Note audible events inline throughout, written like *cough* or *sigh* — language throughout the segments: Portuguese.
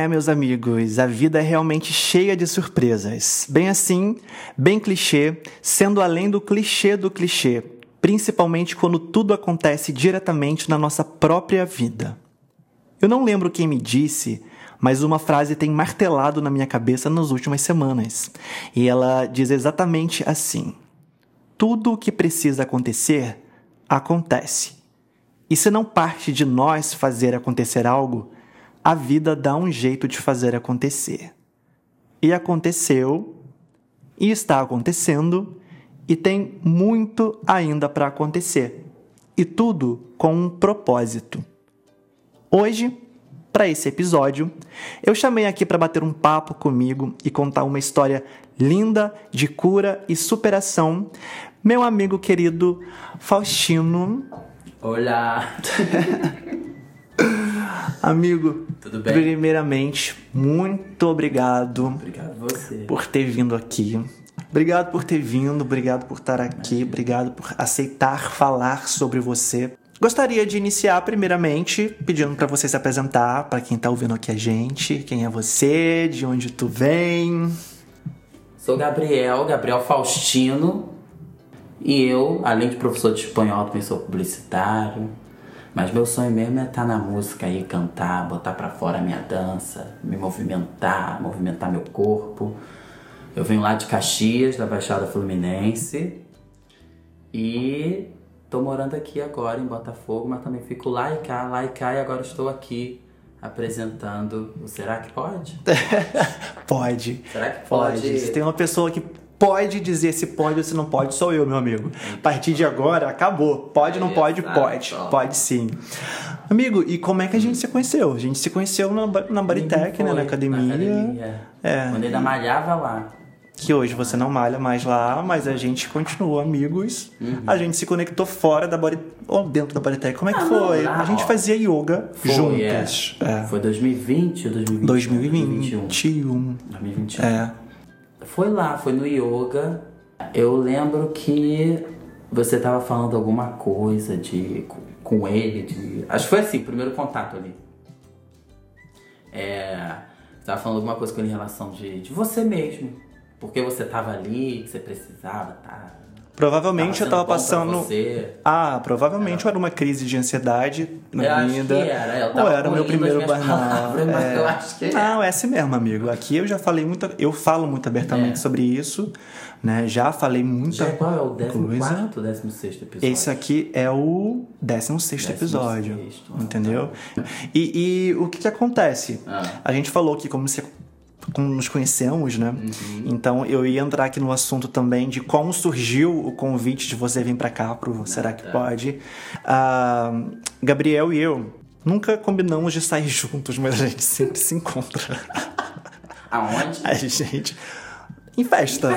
É, meus amigos, a vida é realmente cheia de surpresas. Bem assim, bem clichê, sendo além do clichê do clichê, principalmente quando tudo acontece diretamente na nossa própria vida. Eu não lembro quem me disse, mas uma frase tem martelado na minha cabeça nas últimas semanas. E ela diz exatamente assim: Tudo o que precisa acontecer, acontece. E se não parte de nós fazer acontecer algo, a vida dá um jeito de fazer acontecer. E aconteceu, e está acontecendo, e tem muito ainda para acontecer. E tudo com um propósito. Hoje, para esse episódio, eu chamei aqui para bater um papo comigo e contar uma história linda de cura e superação, meu amigo querido Faustino. Olá! *laughs* Amigo, Tudo bem? primeiramente, muito obrigado Obrigado você. por ter vindo aqui. Obrigado por ter vindo, obrigado por estar aqui, obrigado por aceitar falar sobre você. Gostaria de iniciar primeiramente pedindo para você se apresentar para quem tá ouvindo aqui a gente, quem é você, de onde tu vem. Sou Gabriel, Gabriel Faustino. E eu, além de professor de espanhol, também sou publicitário. Mas meu sonho mesmo é estar na música aí, cantar, botar pra fora a minha dança, me movimentar, movimentar meu corpo. Eu venho lá de Caxias, da Baixada Fluminense. E tô morando aqui agora em Botafogo, mas também fico lá e cá, lá e cá, e agora estou aqui apresentando o Será que pode? *laughs* Pode. Será que Pode. pode? Se tem uma pessoa que pode dizer se pode ou se não pode, sou eu, meu amigo. A partir de agora, acabou. Pode, não pode? Pode. Pode sim. Amigo, e como é que a gente se conheceu? A gente se conheceu na, na Baritec, né? Na academia. academia. É. Quando ainda malhava lá. Que hoje você não malha mais lá, mas a gente continuou amigos. Uhum. A gente se conectou fora da Body... ou dentro da Bodytech. Como é que Ah, não, foi? lá, a gente ó. fazia yoga Foi, juntas. é. É. Foi 2020 ou 2021? 2021. 2021. 2021. É. Foi lá, foi no yoga. Eu lembro que você tava falando alguma coisa de com- ele, de. Acho que foi assim, o primeiro contato ali. É. Tava falando alguma coisa com ele em relação de, de você mesmo. Porque você tava ali, que você precisava, tá? Provavelmente eu tava passando. Você. Ah, provavelmente era uma crise de ansiedade na Eu vida. era, eu tava Ou era o meu primeiro burnout. mas eu acho que é. Não, é assim mesmo, amigo. Aqui eu já falei muito, eu falo muito abertamente É. sobre isso, né? Já falei muita Já é qual é o 14 coisa. ou 16 episódio? Esse aqui é o 16 episódio, 16º, entendeu? E, e o que que acontece? Ah. A gente falou que como como nos conhecemos, né? Uhum. Então eu ia entrar aqui no assunto também de como surgiu o convite de você vir pra cá pro Será que tá. pode? Ah, Gabriel e eu nunca combinamos de sair *laughs* juntos, mas a gente sempre se encontra. *laughs* Aonde? A gente. Em festa.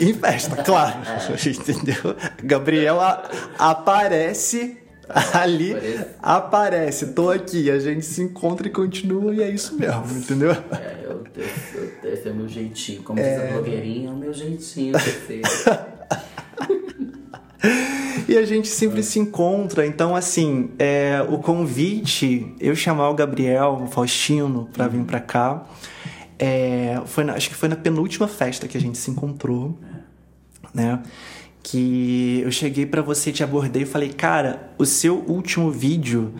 Em festa, claro. *laughs* Entendeu? Gabriel a- aparece *laughs* ali. Aparece. Aparece, tô aqui. A gente se encontra e continua, e é isso mesmo, entendeu? É, eu, eu, eu, esse é o meu jeitinho. Como É. diz a blogueirinha, é o meu jeitinho. *laughs* E a gente sempre se encontra. Então, assim, é, o convite, eu chamar o Gabriel, o Faustino, pra vir pra cá, é, foi na- acho que foi na penúltima festa que a gente se encontrou, né? Que eu cheguei pra você, te abordei e falei, cara, o seu último vídeo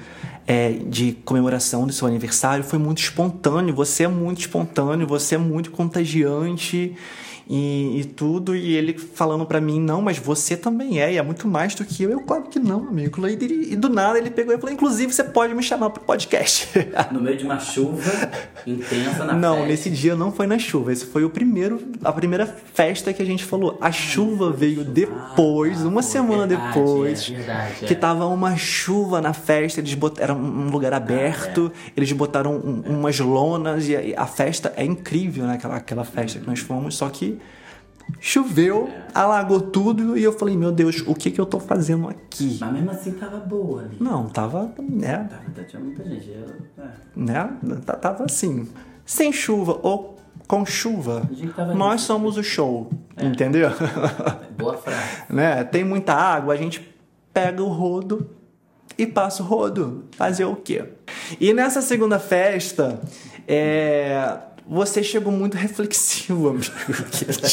é, de comemoração do seu aniversário foi muito espontâneo. Você é muito espontâneo, você é muito contagiante e, e tudo. E ele falando pra mim, não, mas você também é, e é muito mais do que eu. Eu, claro que não, amigo. E, e do nada ele pegou e falou, inclusive você pode me chamar pro podcast. No meio de uma chuva intensa na Não, festa. nesse dia não foi na chuva. Esse foi o primeiro, a primeira festa que a gente falou. A chuva veio depois, Ah, uma semana verdade, depois. é verdade, que é. tava uma chuva na festa, eles botaram um lugar aberto, é. eles botaram um- umas lonas e a, a festa é incrível, né? Aquela, aquela festa que nós fomos, só que choveu, É. alagou tudo e eu falei, meu Deus, o que que eu tô fazendo aqui? Mas mesmo assim tava boa ali. Não, tava, né? Tava, tinha muita gente. Eu, é. né? Tava assim, sem chuva ou com chuva. Nós nisso. somos o show, entendeu? *laughs* Boa frase. né? Tem muita água, a gente pega o rodo e passa o rodo. Fazer o quê? E nessa segunda festa, É, você chegou muito *laughs* reflexivo, amigo.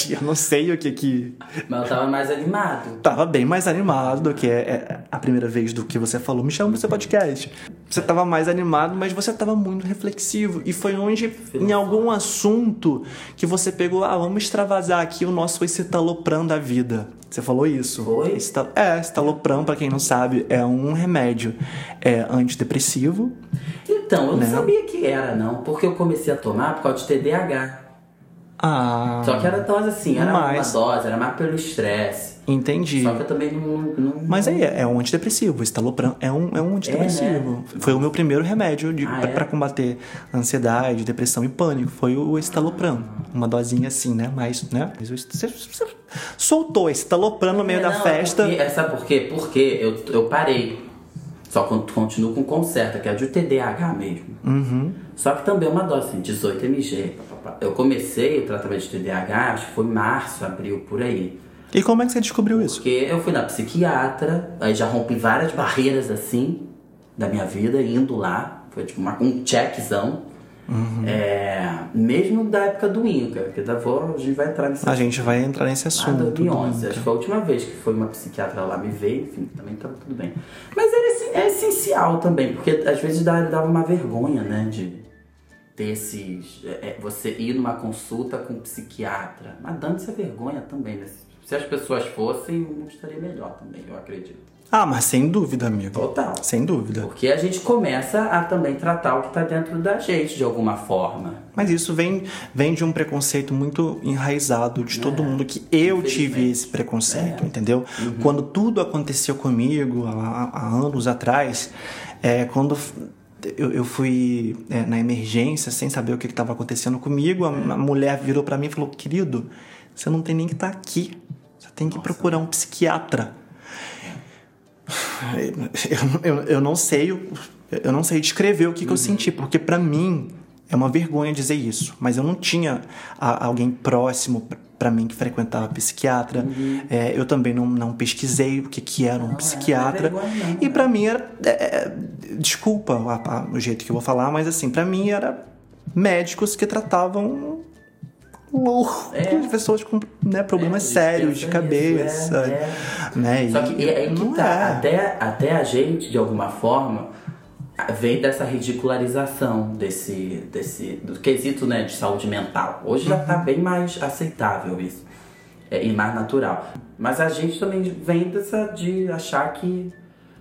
Eu não sei o que que. Mas eu tava mais animado. Tava bem mais animado do que é, a primeira vez do que você falou. Me chama pro seu podcast. Você tava mais animado, mas você tava muito reflexivo. E foi onde, em algum assunto, que você pegou, ah, vamos extravasar aqui o nosso escitalopram da vida. Você falou isso. Foi? Estal- É, estalopram, pra quem não sabe, é um remédio é antidepressivo. Então, eu não Né? sabia que era, não. Porque eu comecei a tomar por causa de TDAH. Ah, Só que era dose assim, era Mas- uma dose, era mais pelo estresse. Entendi. Só que eu também não. não Mas aí, é um antidepressivo. O estalopram é um, é um antidepressivo. Foi o meu primeiro remédio de, Ah, pra, é? combater ansiedade, depressão e pânico. Foi o estalopram. Uma dosinha assim, né? Mais, né? Mas o- Você você soltou esse estalopram no meio É, da não, festa. É porque, é, sabe por quê? Porque eu, eu parei. Só con- continuo com conserta, que é de TDAH mesmo. Uhum. Só que também é uma dose, assim, 18 mg. Eu comecei o tratamento de TDAH, acho que foi março, abril, por aí. E como é que você descobriu isso? Porque eu fui na psiquiatra, aí já rompi várias barreiras assim da minha vida, indo lá. Foi tipo uma- um checkzão. Uhum. É, mesmo da época do Inca, que da vou, a gente vai entrar nesse A gente vai entrar nesse assunto. em 2011, do- acho que foi a última vez que foi uma psiquiatra lá me ver, enfim, também tava tudo bem. Mas era, é essencial também, porque às vezes dava uma vergonha, né, de ter esses... é, é, você ir numa consulta com um psiquiatra. Mas dando essa vergonha também, né? Se as pessoas fossem, o mundo estaria melhor também, eu acredito. Ah, mas sem dúvida, amigo. Total. Sem dúvida. Porque a gente começa a também tratar o que tá dentro da gente, de alguma forma. Mas isso vem, vem de um preconceito muito enraizado de todo mundo que eu tive esse preconceito, É. entendeu? Quando tudo aconteceu comigo há, há anos atrás, é, quando eu, eu fui é, na emergência sem saber o que estava acontecendo comigo, a, a mulher virou pra mim e falou: Querido, você não tem nem que estar aqui, você tem que procurar um psiquiatra. Eu, eu, eu não sei eu não sei descrever o que, que eu senti porque pra mim é uma vergonha dizer isso mas eu não tinha a- alguém próximo pr- pra mim que frequentava psiquiatra. É, eu também não, não pesquisei o que, que era um Não, psiquiatra. não é não, e né? pra mim era é, é, desculpa a- a- o jeito que eu vou falar mas assim pra mim era médicos que tratavam loucos, É. pessoas com né, problemas É, sérios de cabeça é, né Só E que é que tá. é. Até, até a gente, de alguma forma, vem dessa ridicularização desse, desse do quesito né, de saúde mental. Hoje já Uhum. tá bem mais aceitável isso. É, e mais natural. Mas a gente também vem dessa de achar que.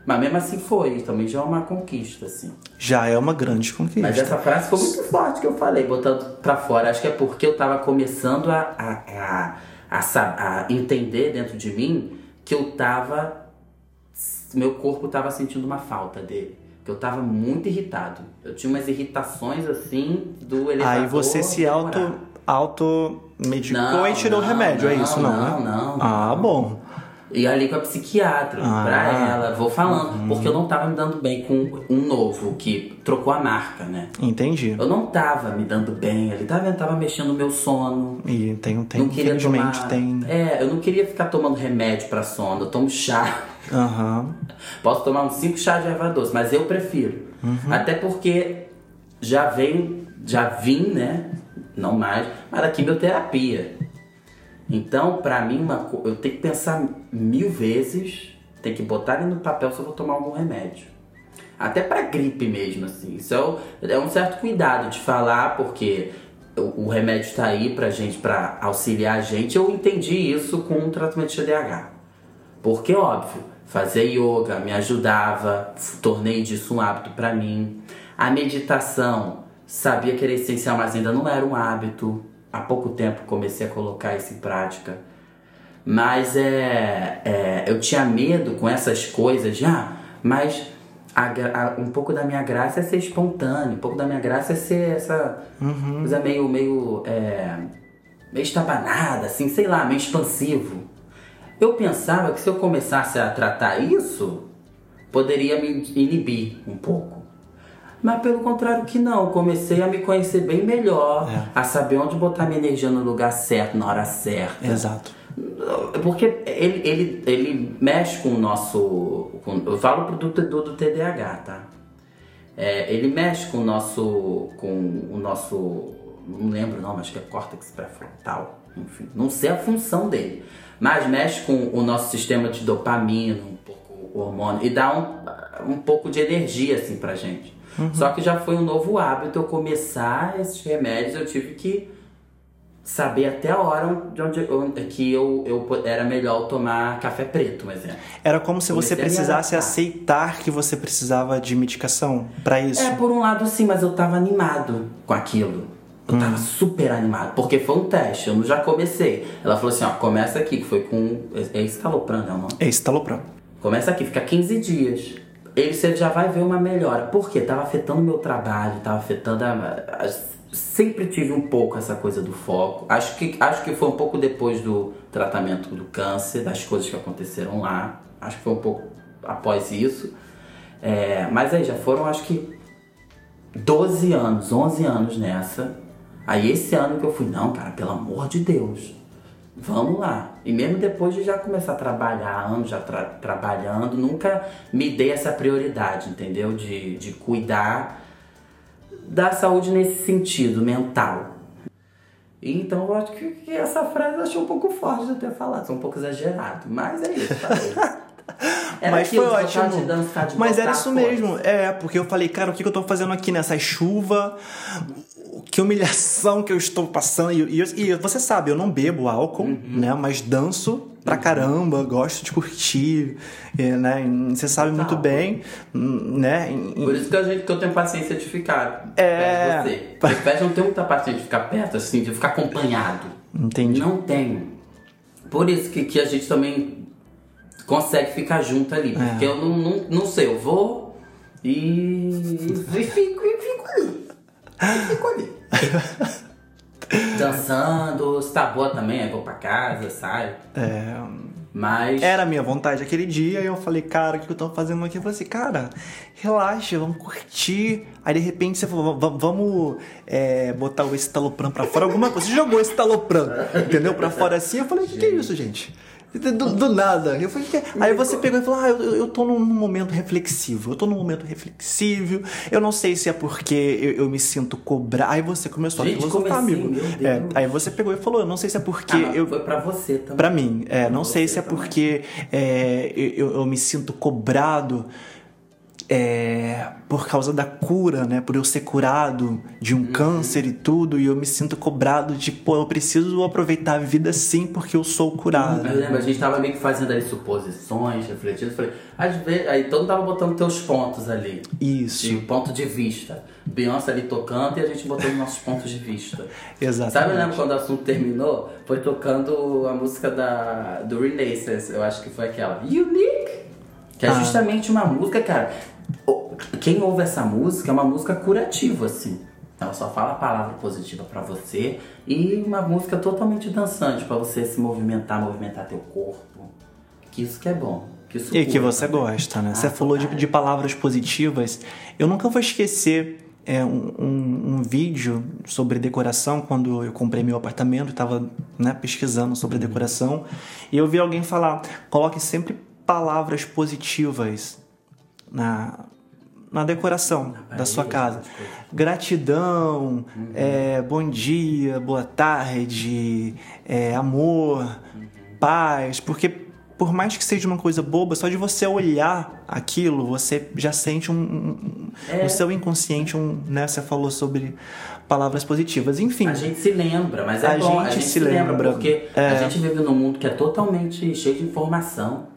Mas mesmo assim foi, também já é uma conquista, assim. Já é uma grande conquista. Mas essa frase foi muito forte que eu falei, botando pra fora. Acho que é porque eu tava começando a, a, a, a, a entender dentro de mim que eu tava. Meu corpo tava sentindo uma falta dele. Que eu tava muito irritado. Eu tinha umas irritações assim do elevador. Aí você se auto, auto medicou Não, e tirou o não, remédio, é não, isso, não, não, né? não, Ah, não. bom. E ali com a psiquiatra, Ah. pra ela, vou falando. Porque eu não tava me dando bem com um novo que trocou a marca, né? Entendi. Eu não tava me dando bem, ele tava, tava mexendo no meu sono. E tem, tem não queria infelizmente tomar... tem. É, eu não queria ficar tomando remédio pra sono. Eu tomo chá. Aham. *laughs* Posso tomar uns 5 chás de erva doce, mas eu prefiro. Uhum. Até porque já vem, já vim, né? Não mais, mas da quimioterapia. Então, pra mim, uma eu tenho que pensar mil vezes, tem que botar no papel se eu vou tomar algum remédio. Até pra gripe mesmo, assim. Isso é, é um certo cuidado de falar, porque o, o remédio tá aí pra gente, pra auxiliar a gente. Eu entendi isso com o tratamento de TDAH. Porque, óbvio, fazer yoga me ajudava, tornei disso um hábito pra mim. A meditação, sabia que era essencial, mas ainda não era um hábito. Há pouco tempo comecei a colocar isso em prática. Mas é, é, eu tinha medo com essas coisas já, mas a a- um pouco da minha graça é ser espontâneo, um pouco da minha graça é ser essa coisa meio, meio, é, meio estabanada, assim, sei lá, meio expansivo. Eu pensava que se eu começasse a tratar isso, poderia me inibir um pouco. Mas pelo contrário que não, comecei a me conhecer bem melhor, É. a saber onde botar minha energia no lugar certo, na hora certa. Exato. Porque ele, ele, ele mexe com o nosso. com- eu falo pro do, do, do TDAH, tá? É, ele mexe com o nosso. com o nosso. Não lembro não, acho que é córtex pré-frontal. Enfim, não sei a função dele. Mas mexe com o nosso sistema de dopamina, o hormônio, e dá um, um pouco de energia assim pra gente. Só que já foi um novo hábito eu começar esses remédios, eu tive que saber até a hora de onde, onde que eu, eu era melhor tomar café preto, um exemplo. Era como se você Comecei precisasse aceitar que você precisava de medicação pra isso. É, por um lado sim, mas eu tava animado com aquilo. Eu tava super animado, porque foi um teste, eu não já comecei. Ela falou assim, ó, começa aqui, que foi com... É estalopram, né o nome? É estalopram. Começa aqui, fica 15 dias. Ele você já vai ver uma melhora. Por quê? Tava afetando meu trabalho, tava afetando a, a- Sempre tive um pouco essa coisa do foco. Acho que, acho que foi um pouco depois do tratamento do câncer, das coisas que aconteceram lá. Acho que foi um pouco após isso. É, mas aí já foram, acho que 12 anos, 11 anos nessa. Aí esse ano que eu fui, não, cara, pelo amor de Deus, vamos lá. E mesmo depois de já começar a trabalhar, anos já tra- trabalhando, nunca me dei essa prioridade, entendeu? De, de cuidar da saúde nesse sentido, mental. Então eu acho que, que essa frase eu achei um pouco forte de eu ter falado, um pouco exagerado, mas é isso, falei. *laughs* Era Mas foi ótimo. de dançar, de Mas era isso mesmo. É, porque eu falei, cara, o que eu tô fazendo aqui nessa chuva? Que humilhação que eu estou passando. E, e- e você sabe, eu não bebo álcool, Uhum. né? Mas danço pra caramba, gosto de curtir, é, né? Você sabe muito Tá. bem, né? E- Por isso que, a gente, que eu tenho paciência de ficar É. perto de você. Porque pés não tenho muita paciência de ficar perto, assim, de ficar acompanhado. Entendi. Não tenho. Por isso que, que a gente também consegue ficar junto ali. É. Porque eu não, não, não sei, eu vou e, e fico, e fico ali. E fico ali. *laughs* Dançando, se tá boa também, aí vou pra casa, saio. É, Mas. Era a minha vontade aquele dia, e eu falei, cara, o que eu tô fazendo aqui? Eu falei assim, cara, relaxa, vamos curtir. Aí de repente você falou, "Va- vamos é, botar o estalopram pra fora, alguma coisa. Você jogou esse estalopram, entendeu? Pra fora assim. Eu falei, o que, que é isso, gente? Do, do nada. Eu falei, "Que que é?" Aí você pegou e falou, ah, eu, eu tô num momento reflexivo. Eu tô num momento reflexivo. Eu não sei se é porque eu, eu me sinto cobrar. Aí você começou Gente, a filosofar, assim? amigo. É, aí você pegou e falou, eu não sei se é porque Ah, eu. Foi pra você também. Pra mim, é, não sei se é também. porque é, eu, eu me sinto cobrado é, por causa da cura, né? Por eu ser curado de Uhum. um câncer e tudo, e eu me sinto cobrado de, pô, eu preciso aproveitar a vida sim porque eu sou curado. Eu lembro, a gente tava meio que fazendo ali suposições, refletindo. Falei, às vezes, aí todo mundo tava botando teus pontos ali. Isso, De ponto de vista. Beyoncé ali tocando e a gente botando nossos pontos de vista. *laughs* exatamente. Sabe, eu lembro quando o assunto terminou? Foi tocando a música da, do Renaissance, eu acho que foi aquela. Unique! Que é Ah. justamente uma música, cara. Quem ouve essa música é uma música curativa, assim. Ela só fala a palavra positiva pra você e uma música totalmente dançante pra você se movimentar, movimentar teu corpo. Que isso que é bom. Que isso E que você também. gosta, né? Ah, você falou de, de palavras positivas. Eu nunca vou esquecer é, um, um- um vídeo sobre decoração quando eu comprei meu apartamento, estava né, pesquisando Uhum. sobre decoração e eu vi alguém falar: coloque sempre palavras positivas na, na decoração da sua casa. Gratidão, é, bom dia, boa tarde, é, amor, paz, porque por mais que seja uma coisa boba, só de você olhar aquilo, você já sente um, um- É. no seu inconsciente um, né? Você falou sobre palavras positivas, enfim. A gente se lembra, mas é A bom, a gente gente se se lembra, lembra. porque É. a gente vive num mundo que é totalmente cheio de informação.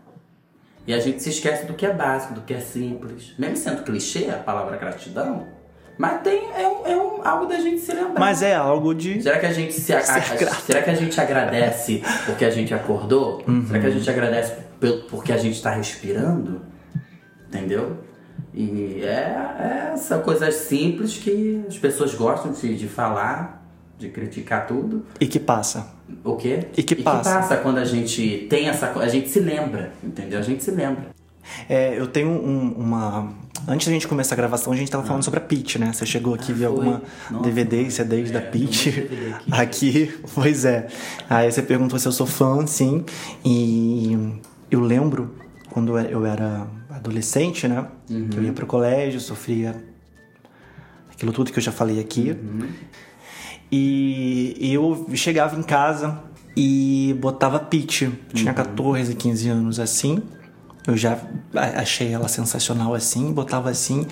E a gente se esquece do que é básico, do que é simples. Mesmo sendo clichê a palavra gratidão, mas tem, é, um, é um- algo da gente se lembrar. Mas é algo de Será que a gente se a- a- será que a gente agradece porque a gente acordou? Uhum. Será que a gente agradece porque a gente está respirando? Entendeu? E é, é essa coisas simples que as pessoas gostam de, de falar, de criticar tudo. e que passa. O quê? E que passa. quando a gente tem essa a gente se lembra, entendeu? A gente se lembra. É, eu tenho um- uma. Antes da gente começar a gravação, a gente tava falando sobre a Peach, né? Você chegou aqui e viu Ah. foi. alguma Nossa, DVD, foi. CDs da É, um Peach aqui. *laughs* aqui. Pois é. Aí você perguntou se eu sou fã, sim. E eu lembro quando eu era adolescente, né? Uhum. Que eu ia pro colégio, sofria aquilo tudo que eu já falei aqui. E, e eu chegava em casa e botava Peach. Tinha 14, 15 anos assim. Eu já achei ela sensacional assim, botava assim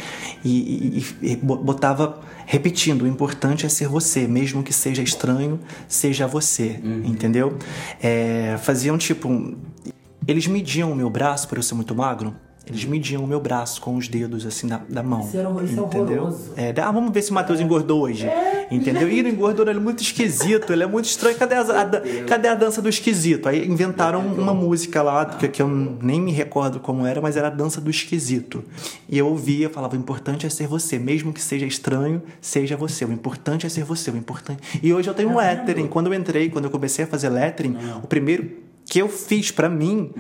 e, e- e bo- botava repetindo: o importante é ser você, mesmo que seja estranho, seja você, entendeu? É, faziam tipo. Eles mediam o meu braço, por eu ser muito magro, eles mediam o meu braço com os dedos assim da, da mão. Isso era- isso é entendeu? É, ah, vamos ver se o Matheus engordou hoje. Entendeu? E ele engordou, ele é muito esquisito, ele é muito estranho. Cadê a, a cadê a dança do esquisito? Aí inventaram uma música lá, que, que eu nem me recordo como era, mas era a dança do esquisito. E eu ouvia, falava: o importante é ser você, mesmo que seja estranho, seja você. O importante é ser você, o importante. E hoje eu tenho um lettering. Quando eu entrei, quando eu comecei a fazer lettering, o primeiro que eu fiz pra mim.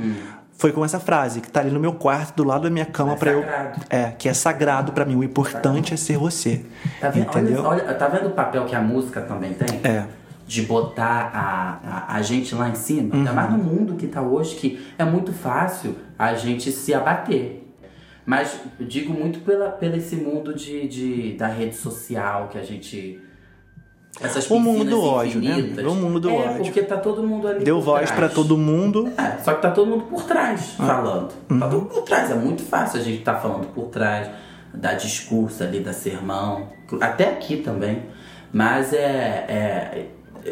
Foi com essa frase, que tá ali no meu quarto, do lado da minha cama, É pra eu. sagrado. É, que é sagrado pra mim. O importante é ser você. Tá vendo, entendeu? olha, olha, tá vendo o papel que a música também tem? É. De botar a, a, a gente lá em cima. Ainda mais Uhum. no mundo que tá hoje, que é muito fácil a gente se abater. Mas eu digo muito pela, pelo esse mundo de, de, da rede social que a gente. Essas O mundo do ódio, né? infinitas. O mundo do é, ódio. porque tá todo mundo ali Deu por voz pra todo mundo. É, só que tá todo mundo por trás Ah. falando. Uhum. Tá todo mundo por trás. É muito fácil a gente tá falando por trás, dar discurso ali, da sermão. Até aqui também. Mas é. é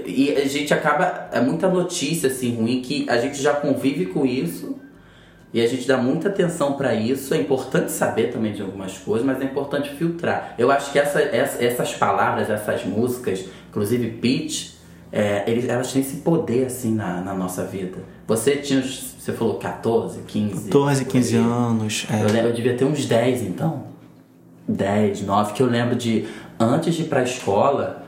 e a gente acaba. É muita notícia assim ruim que a gente já convive com isso. E a gente dá muita atenção pra isso. É importante saber também de algumas coisas, mas é importante filtrar. Eu acho que essa, essa- essas palavras, essas músicas, inclusive Pitch, é, eles, elas têm esse poder assim na, na nossa vida. Você tinha, uns- você falou 14, 15. 14, por 15 aí. anos. Eu, É. lembro, eu devia ter uns 10 então. 10, 9, que eu lembro de antes de ir pra escola,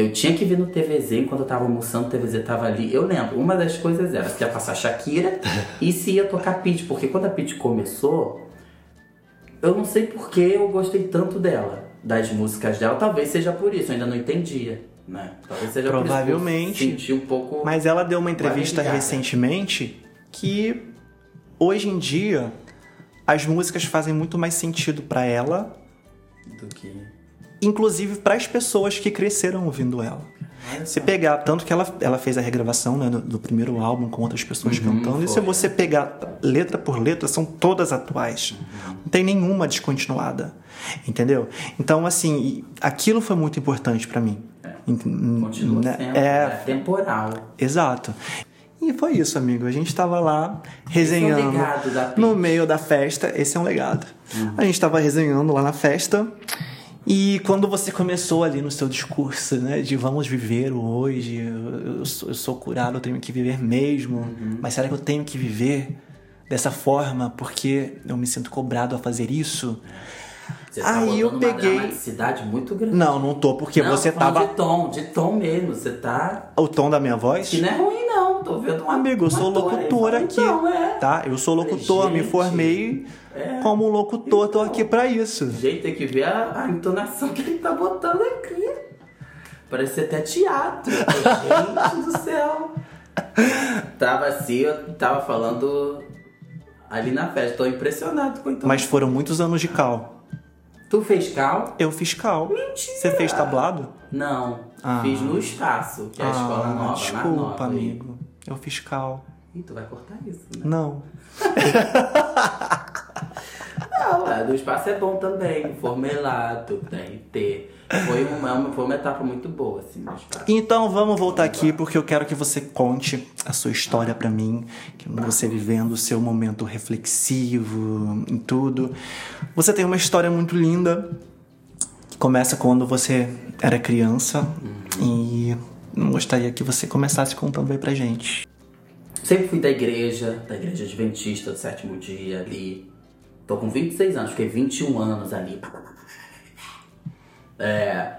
eu tinha que vir no TVZ enquanto eu tava almoçando, o TVZ tava ali. Eu lembro, uma das coisas era se ia passar Shakira *laughs* e se ia tocar Pitty, porque quando a Pitty começou, eu não sei por que eu gostei tanto dela, das músicas dela, talvez seja por isso, eu ainda não entendia, né? Talvez seja Provavelmente. por isso. que eu Senti um pouco. Mas ela deu uma entrevista recentemente que hoje em dia as músicas fazem muito mais sentido pra ela, Do que. Inclusive para as pessoas que cresceram ouvindo ela. Se pegar, tanto que ela, ela fez a regravação né, do, do primeiro álbum com outras pessoas cantando, e se foi. você pegar letra por letra, são todas atuais. Não tem nenhuma descontinuada. Entendeu? Então, assim, aquilo foi muito importante pra mim. Ent- Continua né? sendo É, né, temporal. Exato. E foi isso, amigo. A gente tava lá resenhando legado da Pitty. no meio da festa. Esse é um legado. A gente tava resenhando lá na festa. E quando você começou ali no seu discurso, né, de vamos viver o hoje, eu, eu sou, eu sou curado, eu tenho que viver mesmo, mas será que eu tenho que viver dessa forma porque eu me sinto cobrado a fazer isso? Você tá Aí eu botando uma peguei- dramaticidade muito grande. Não, não tô, porque Não, você tô tava. De tom, de tom mesmo. Você tá. O tom da minha voz? Que não é ruim, não. Tô vendo uma. Amigo, eu um sou aí, locutor aqui. Então, é. Tá? Eu sou locutor, me Gente, formei é. como locutor, tô aqui pra isso. Gente, tem que ver a, a entonação que ele tá botando aqui. Parece até teatro. *laughs* Gente do céu. Tava assim, eu tava falando ali na festa. Tô impressionado com a entonação. Mas foram muitos anos de cal. Tu fez cal? Eu fiz cal. Mentira! Você fez tablado? Não. Ah. Fiz no espaço, que é a escola nova. desculpa, nova aí. amigo. Eu fiz cal. Ih, tu vai cortar isso, né? Não. *laughs* *laughs* É, do espaço é bom também. Formelato, TRT. Foi uma, foi uma etapa muito boa, assim, do espaço. Então vamos voltar aqui porque eu quero que você conte a sua história pra mim, que você vivendo o seu momento reflexivo em tudo. Você tem uma história muito linda que começa quando você era criança e eu gostaria que você começasse contando aí pra gente. Sempre fui da igreja, da igreja adventista do sétimo dia ali. Tô com 26 anos, fiquei 21 anos ali. É.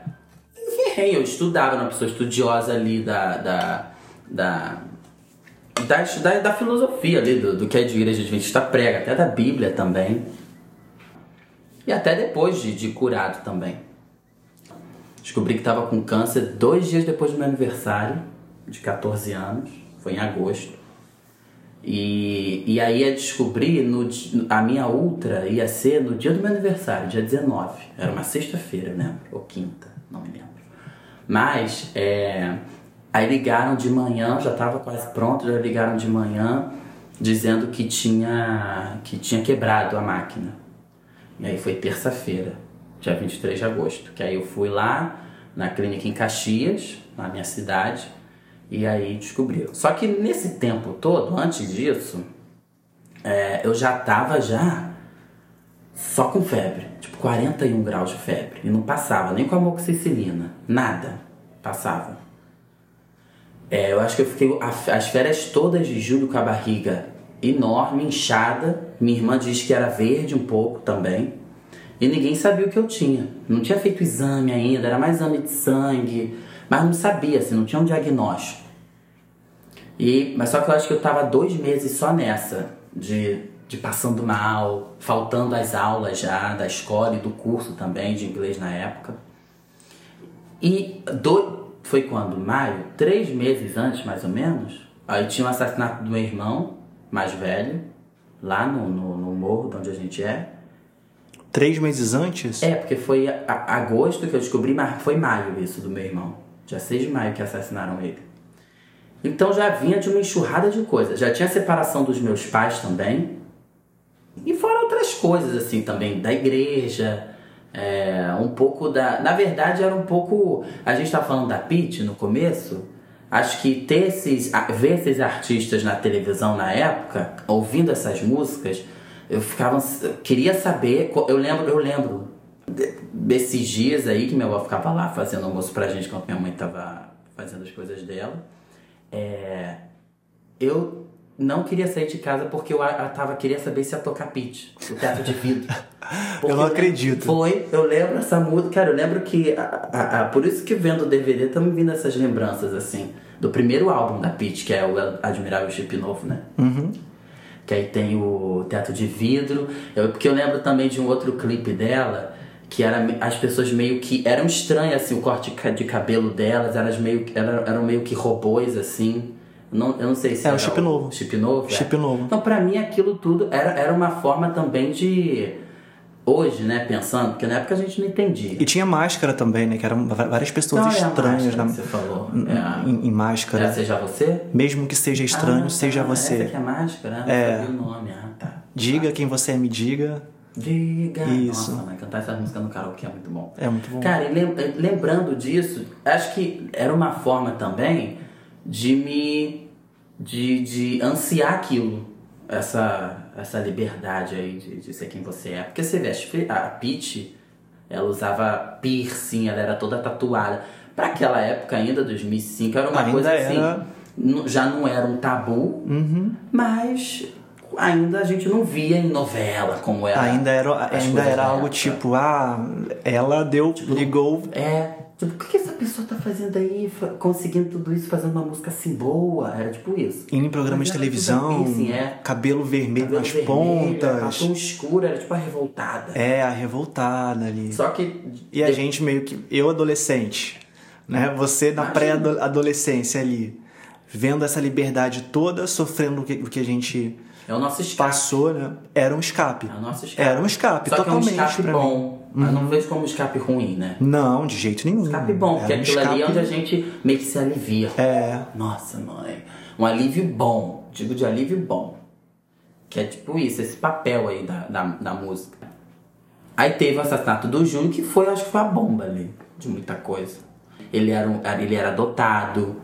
Eu estudava, era uma pessoa estudiosa ali da. da. da. Da, da, da filosofia ali, do, do que a igreja adventista prega, até da Bíblia também. E até depois de, de curado também. Descobri que tava com câncer dois dias depois do meu aniversário, de 14 anos. Foi em agosto. E, e aí ia descobrir, no, a minha ultra ia ser no dia do meu aniversário, dia 19. Era uma sexta-feira, né? Ou quinta, não me lembro. Mas, é, aí ligaram de manhã, já estava quase pronto, já ligaram de manhã dizendo que tinha, que tinha quebrado a máquina. E aí foi terça-feira, dia 23 de agosto. Que aí eu fui lá na clínica em Caxias, na minha cidade, e aí descobriram. Só que nesse tempo todo, antes disso, é, eu já tava já só com febre. Tipo, 41 graus de febre. E não passava nem com amoxicilina. Nada passava. É, eu acho que eu fiquei a- as férias todas de julho com a barriga enorme, inchada. Minha irmã diz que era verde um pouco também. E ninguém sabia o que eu tinha. Não tinha feito exame ainda, era mais exame de sangue. Mas não sabia, assim, não tinha um diagnóstico. E, mas só que eu acho que eu tava dois meses só nessa, de, de passando mal, faltando as aulas já da escola e do curso também de inglês na época. E do, foi quando? Maio? Três meses antes, mais ou menos, aí tinha o assassinato do meu irmão, mais velho, lá no, no, no morro de onde a gente é. Três meses antes? É, porque foi a- a- agosto que eu descobri, mas foi maio isso do meu irmão. Dia 6 de maio que assassinaram ele. Então já vinha de uma enxurrada de coisas. Já tinha a separação dos meus pais também. E fora outras coisas, assim, também, da igreja. é, um pouco da. Na verdade, era um pouco. A gente tá falando da Pete no começo. Acho que ter esses. ver esses artistas na televisão na época, ouvindo essas músicas, eu ficava. eu queria saber. Eu lembro, eu lembro de- desses dias aí que minha avó ficava lá fazendo almoço pra gente enquanto minha mãe tava fazendo as coisas dela. É, eu não queria sair de casa porque eu, eu tava, queria saber se ia tocar pitch, o teto de vidro. *laughs* Porque não acredito. Foi, eu lembro essa música, cara, eu lembro que. a- a- a- por isso que vendo o DVD estão me vindo essas lembranças, assim, do primeiro álbum da Pitch, que é o Admirável Chip Novo, né? Que aí tem o teto de vidro. Eu, porque eu lembro também de um outro clipe dela, que era as pessoas meio que. Eram estranhas assim, o corte de ca- de cabelo delas, elas meio, que- eram, eram meio que robôs assim. Não, eu não sei se É, o era chip novo. Chip novo? é. Chip novo. Então, pra mim, aquilo tudo era, era uma forma também de. Hoje, né, pensando, porque na época a gente não entendia. E tinha máscara também, né? Que eram várias pessoas é a estranhas na, você falou? em, É em- em máscara. É, seja você? Mesmo que seja estranho, Ah, seja tá, você. Essa que é máscara? Não É. sabia o nome. Ah, tá. Diga quem você é, me diga. Diga. Isso. Nossa, mãe, cantar essa música no karaokê é muito bom. É muito bom. Cara, e lem- lembrando disso, acho que era uma forma também de me. de, de ansiar aquilo. Essa, essa liberdade aí de, de ser quem você é. Porque você que a Peach, ela usava piercing, ela era toda tatuada. Pra aquela época ainda, 2005, era uma Ainda coisa assim. era- Já não era um tabu, mas ainda a gente não via em novela como era. Ainda era, ainda era algo tipo, ah, ela deu, ligou. É, tipo, o que que essa pessoa tá fazendo aí, conseguindo tudo isso, fazendo uma música assim boa? Era tipo isso. Indo em programa de televisão, piercing, é. cabelo vermelho Cabelo nas vermelho, pontas. Batom escuro, era tipo a revoltada. É, a revoltada ali. Só que. E a gente meio que. Eu, adolescente, né? Você na pré-adolescência ali, vendo essa liberdade toda, sofrendo o que, o que a gente É o nosso escape. passou, né? Era um escape. É o nosso escape. Era um escape, Só totalmente que é um escape mim. Uhum. bom. Mas não vejo como um escape ruim, né? Não, de jeito nenhum. Escape bom, porque um aquilo ali é escape- onde a gente meio que se alivia. É, Nossa, mãe. Um alívio bom. Digo de alívio bom. Que é tipo isso, esse papel aí da, da, da música. Aí teve o assassinato do Júnior, que foi, acho que foi a bomba ali, de muita coisa. Ele era, um, ele era adotado,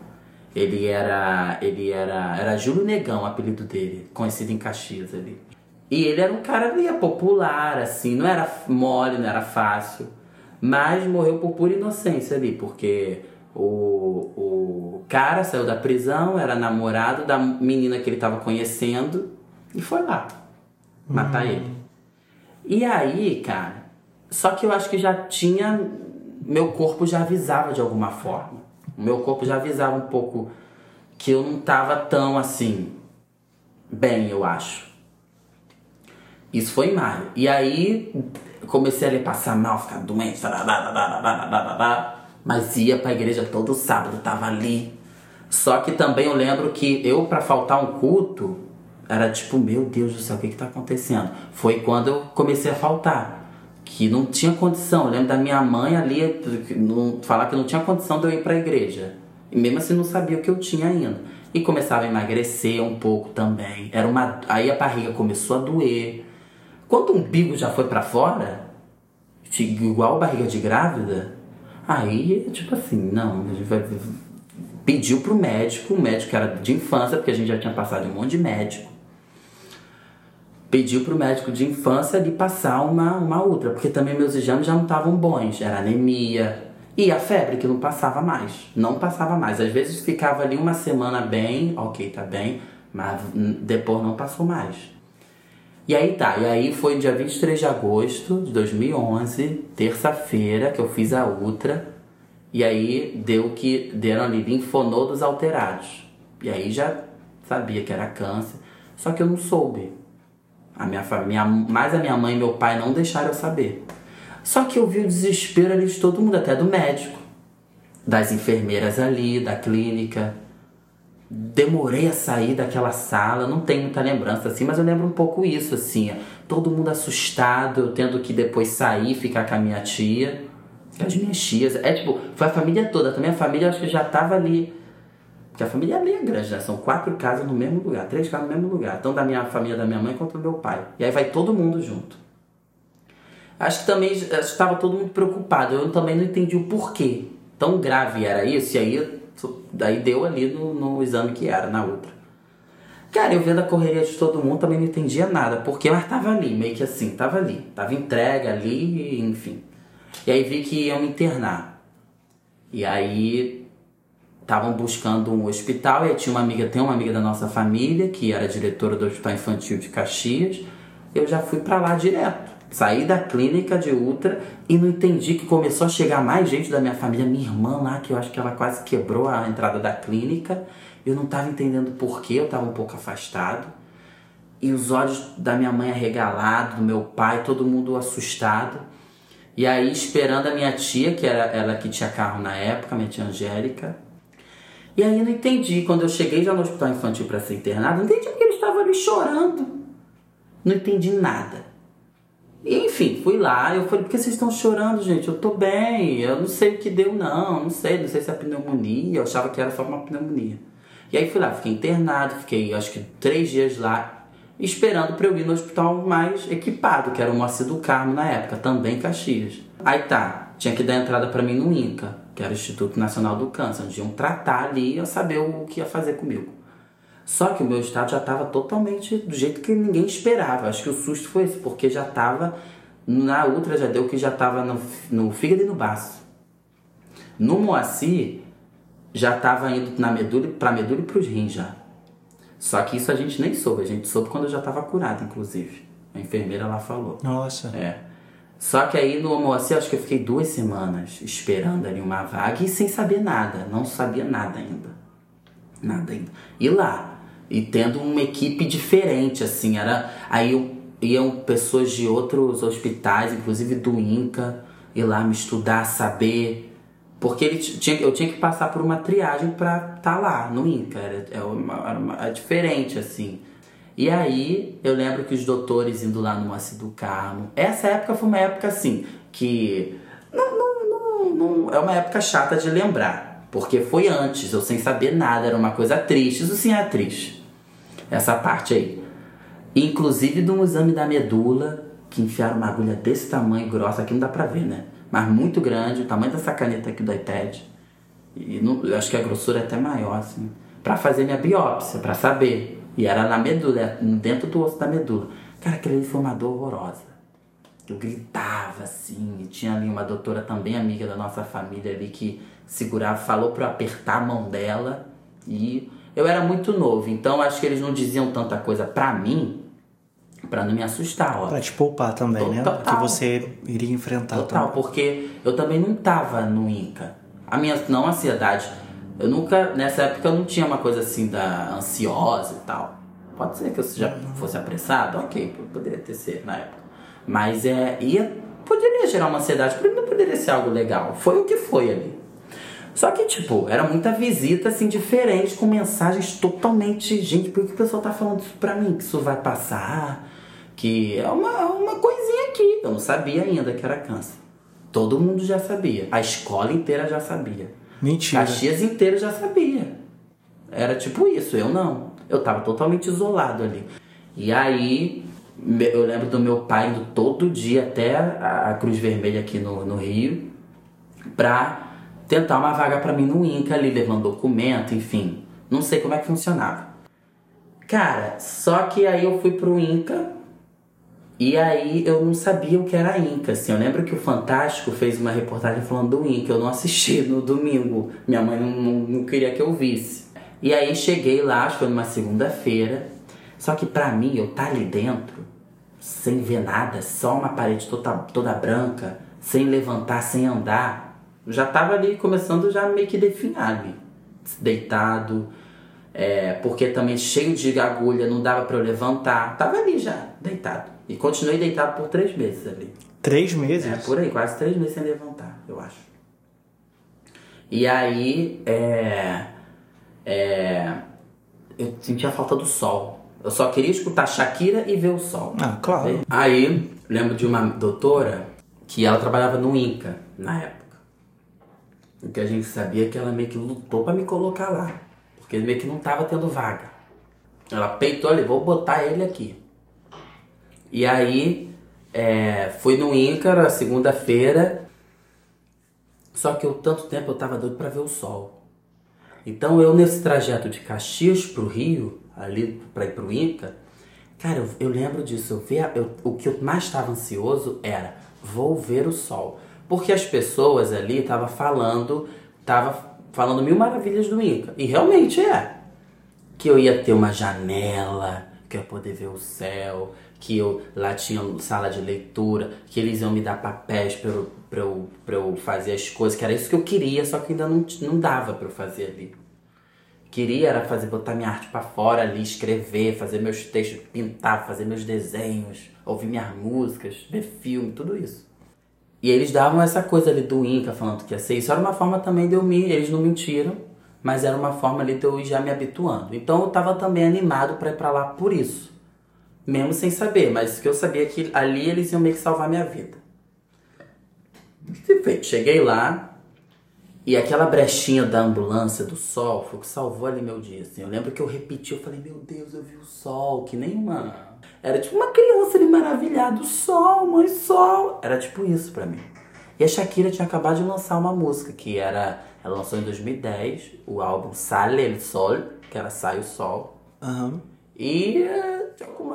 ele era. Ele era. Era Júlio Negão, o apelido dele, conhecido em Caxias ali. E ele era um cara ali, popular, assim, não era mole, não era fácil. Mas morreu por pura inocência ali, porque o, o cara saiu da prisão, era namorado da menina que ele tava conhecendo e foi lá matar ele. E aí, cara, só que eu acho que já tinha. Meu corpo já avisava de alguma forma. O meu corpo já avisava um pouco que eu não tava tão assim. Bem, eu acho. Isso foi em maio. E aí comecei a passar mal, ficar doente, mas ia pra igreja todo sábado, tava ali. Só que também eu lembro que eu, pra faltar um culto, era tipo, meu Deus do céu, o que que tá acontecendo? Foi quando eu comecei a faltar. Que não tinha condição. Eu lembro da minha mãe ali não, falar que não tinha condição de eu ir pra igreja. E mesmo assim não sabia o que eu tinha ainda. E começava a emagrecer um pouco também. Era uma, aí a barriga começou a doer. Quando o umbigo já foi para fora, igual a barriga de grávida, aí, tipo assim, não, a gente vai pediu pro médico, o médico era de infância, porque a gente já tinha passado um monte de médico. Pediu pro médico de infância de passar uma, uma outra, porque também meus exames já não estavam bons. Era anemia. E a febre, que não passava mais. Não passava mais. Às vezes ficava ali uma semana bem, ok, tá bem, mas depois não passou mais. E aí tá, e aí foi dia 23 de agosto de 2011, terça-feira, que eu fiz a ultra. E aí deu que deram ali linfonodos alterados. E aí já sabia que era câncer, só que eu não soube. A minha família, mais a minha mãe e meu pai não deixaram eu saber. Só que eu vi o desespero ali de todo mundo, até do médico, das enfermeiras ali, da clínica. Demorei a sair daquela sala, não tenho muita lembrança assim, mas eu lembro um pouco isso assim, todo mundo assustado, eu tendo que depois sair, ficar com a minha tia as minhas tias. É tipo, foi a família toda. Também a família acho que já tava ali. Porque a família é grande, né? São quatro casas no mesmo lugar, três casas no mesmo lugar. Tanto da minha família da minha mãe quanto do meu pai. E aí vai todo mundo junto. Acho que também estava todo mundo preocupado. Eu também não entendi o porquê. Tão grave era isso, e aí, daí deu ali no, no exame que era, na outra. Cara, eu vendo a correria de todo mundo também não entendia nada, porque ela tava ali, meio que assim, tava ali. Tava entregue ali, enfim. E aí vi que iam me internar. E aí estavam buscando um hospital e tinha uma amiga, tem uma amiga da nossa família que era diretora do Hospital Infantil de Caxias. Eu já fui para lá direto. Saí da clínica de ultra e não entendi que começou a chegar mais gente da minha família, minha irmã lá, que eu acho que ela quase quebrou a entrada da clínica. Eu não estava entendendo porquê, eu estava um pouco afastado. E os olhos da minha mãe arregalados, do meu pai, todo mundo assustado. E aí, esperando a minha tia, que era ela que tinha carro na época, minha tia Angélica. E aí, não entendi. Quando eu cheguei já no hospital infantil para ser internado, não entendi porque eles estavam ali chorando. Não entendi nada. E, enfim, fui lá. Eu falei: por que vocês estão chorando, gente? Eu tô bem. Eu não sei o que deu, não. Não sei. Não sei se é pneumonia. Eu achava que era só uma pneumonia. E aí, fui lá. Fiquei internado. Fiquei, acho que, três dias lá esperando para eu ir no hospital mais equipado, que era o Moacir do Carmo na época, também Caxias. Aí tá, tinha que dar entrada para mim no INCA, que era o Instituto Nacional do Câncer, onde iam tratar ali e eu saber o que ia fazer comigo. Só que o meu estado já estava totalmente do jeito que ninguém esperava. Acho que o susto foi esse, porque já estava na ultra já deu que já estava no, no fígado e no baço. No Moacir já estava indo na medula, para medula e para os rins já. Só que isso a gente nem soube, a gente soube quando eu já estava curado, inclusive. A enfermeira lá falou. Nossa. É. Só que aí no Homoacê, acho que eu fiquei duas semanas esperando ali uma vaga e sem saber nada. Não sabia nada ainda. Nada ainda. E lá, e tendo uma equipe diferente, assim, era. Aí iam pessoas de outros hospitais, inclusive do INCA, ir lá me estudar, saber porque ele tinha, eu tinha que passar por uma triagem para estar tá lá no INCA. Era, era, uma, era, uma, era, diferente, assim. E aí eu lembro que os doutores indo lá no Moacir do Carmo. Essa época foi uma época assim que. Não, não, não, não, é uma época chata de lembrar. Porque foi antes, eu sem saber nada, era uma coisa triste. Isso sim é triste. Essa parte aí. Inclusive de um exame da medula, que enfiaram uma agulha desse tamanho, grossa, aqui não dá pra ver, né? mas muito grande, o tamanho dessa caneta aqui do iPad. E não, acho que a grossura é até maior, assim. Pra fazer minha biópsia, pra saber. E era na medula, dentro do osso da medula. Cara, aquele ali foi uma dor horrorosa. Eu gritava assim, e tinha ali uma doutora também amiga da nossa família ali que segurava, falou pra eu apertar a mão dela. E eu era muito novo, então acho que eles não diziam tanta coisa pra mim, para não me assustar, ó. Pra te poupar também, né? Total. Que você iria enfrentar. Total, também. porque eu também não tava no Inca. A minha não ansiedade, eu nunca, nessa época eu não tinha uma coisa assim da ansiosa e tal. Pode ser que eu já fosse apressado, ok, poderia ter sido na época. Mas é, ia, poderia gerar uma ansiedade, mim não poderia ser algo legal. Foi o que foi ali. Só que, tipo, era muita visita, assim, diferente, com mensagens totalmente. Gente, por que o pessoal tá falando isso pra mim? Que isso vai passar? Que é uma, uma coisinha aqui. Eu não sabia ainda que era câncer. Todo mundo já sabia. A escola inteira já sabia. Mentira. Caxias inteira já sabia. Era tipo isso, eu não. Eu tava totalmente isolado ali. E aí, eu lembro do meu pai indo todo dia até a, Cruz Vermelha aqui no, no Rio pra tentar uma vaga pra mim no INCA ali, levando documento, enfim. Não sei como é que funcionava. Cara, só que aí eu fui pro INCA e aí eu não sabia o que era INCA, assim. Eu lembro que o Fantástico fez uma reportagem falando do INCA, eu não assisti no domingo. Minha mãe não, não, não queria que eu visse. E aí cheguei lá, acho que foi numa segunda-feira. Só que pra mim, eu tá ali dentro, sem ver nada, só uma parede toda, toda branca, sem levantar, sem andar. Já tava ali começando já meio que definhar. Deitado, é, porque também cheio de agulha, não dava pra eu levantar. Tava ali já, deitado. E continuei deitado por três meses ali. Três meses? É, por aí, quase três meses sem levantar, eu acho. E aí, é, é, eu sentia falta do sol. Eu só queria escutar Shakira e ver o sol. Ah, claro. Aí, lembro de uma doutora que ela trabalhava no INCA na época. O que a gente sabia é que ela meio que lutou pra me colocar lá. Porque meio que não tava tendo vaga. Ela peitou ali, vou botar ele aqui. E aí, é, fui no na segunda-feira. Só que eu tanto tempo eu tava doido pra ver o sol. Então eu nesse trajeto de Caxias pro Rio, ali pra ir pro Inca, cara, eu, eu lembro disso. Eu via, eu- o que eu mais estava ansioso era vou ver o sol. Porque as pessoas ali estavam falando, tava falando mil maravilhas do Inca. E realmente é que eu ia ter uma janela, que eu ia poder ver o céu, que eu lá tinha sala de leitura, que eles iam me dar papéis pra eu, pra eu, pra eu fazer as coisas, que era isso que eu queria, só que ainda não, não dava pra eu fazer ali. Queria era fazer, botar minha arte pra fora ali, escrever, fazer meus textos, pintar, fazer meus desenhos, ouvir minhas músicas, ver filme, tudo isso. E eles davam essa coisa ali do Inca, falando que ia ser isso. Era uma forma também de eu me. Eles não mentiram, mas era uma forma ali de eu ir já me habituando. Então eu tava também animado pra ir pra lá por isso. Mesmo sem saber, mas que eu sabia que ali eles iam meio que salvar minha vida. Feito, cheguei lá e aquela brechinha da ambulância do sol foi o que salvou ali meu dia. Assim. Eu lembro que eu repeti, eu falei, meu Deus, eu vi o sol, que nem uma. Era tipo uma criança ali maravilhada, o sol, mãe, sol. Era tipo isso pra mim. E a Shakira tinha acabado de lançar uma música que era. Ela lançou em 2010 o álbum Sale el Sol, que era Sai o Sol. Aham. E eh,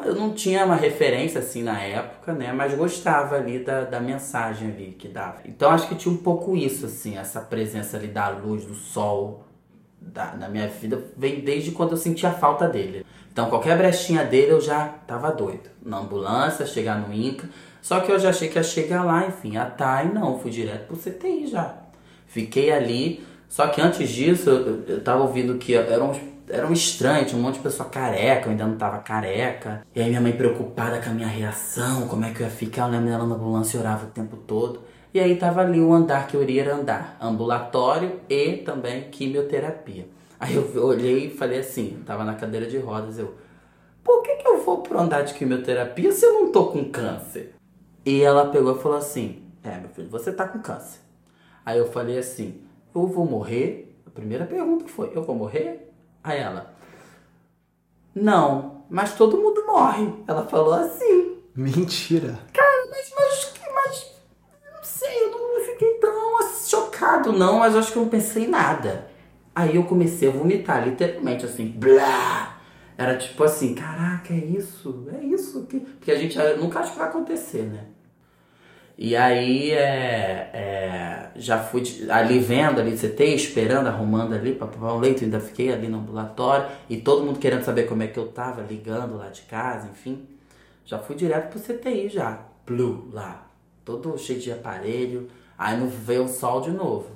eu não tinha uma referência assim na época, né? Mas gostava ali da, da mensagem ali que dava. Então acho que tinha um pouco isso, assim, essa presença ali da luz, do sol da, na minha vida, vem desde quando eu sentia a falta dele. Então qualquer brechinha dele eu já tava doido. Na ambulância, chegar no Inca. Só que eu já achei que ia chegar lá, enfim, a Thay não, fui direto pro CTI já. Fiquei ali, só que antes disso eu- eu tava ouvindo que eram, uns- eram estranhos, tinha um monte de pessoa careca, eu ainda não tava careca. E aí minha mãe preocupada com a minha reação, como é que eu ia ficar, eu lembro dela na ambulância orava o tempo todo. E aí tava ali o andar que eu iria andar, ambulatório e também quimioterapia. Aí eu olhei e falei assim, tava na cadeira de rodas, eu, por que, que eu vou pro andar de quimioterapia se eu não tô com câncer? E ela pegou e falou assim: É, meu filho, você tá com câncer. Aí eu falei assim: Eu vou morrer? A primeira pergunta foi: Eu vou morrer? Aí ela: Não, mas todo mundo morre. Ela falou assim. Mentira. Cara, mas, mas, mas não sei, eu não fiquei tão chocado, não, mas acho que eu não pensei em nada. Aí eu comecei a vomitar, literalmente, assim, blá. Era tipo assim, caraca, é isso? É isso? que Porque a gente nunca acha que vai acontecer, né? E aí, é, é, já fui ali vendo, ali CT, esperando, arrumando ali pra provar um leito, ainda fiquei ali no ambulatório, e todo mundo querendo saber como é que eu tava, ligando lá de casa, enfim. Já fui direto pro CTI já. Blue lá. Todo cheio de aparelho. Aí não veio o sol de novo.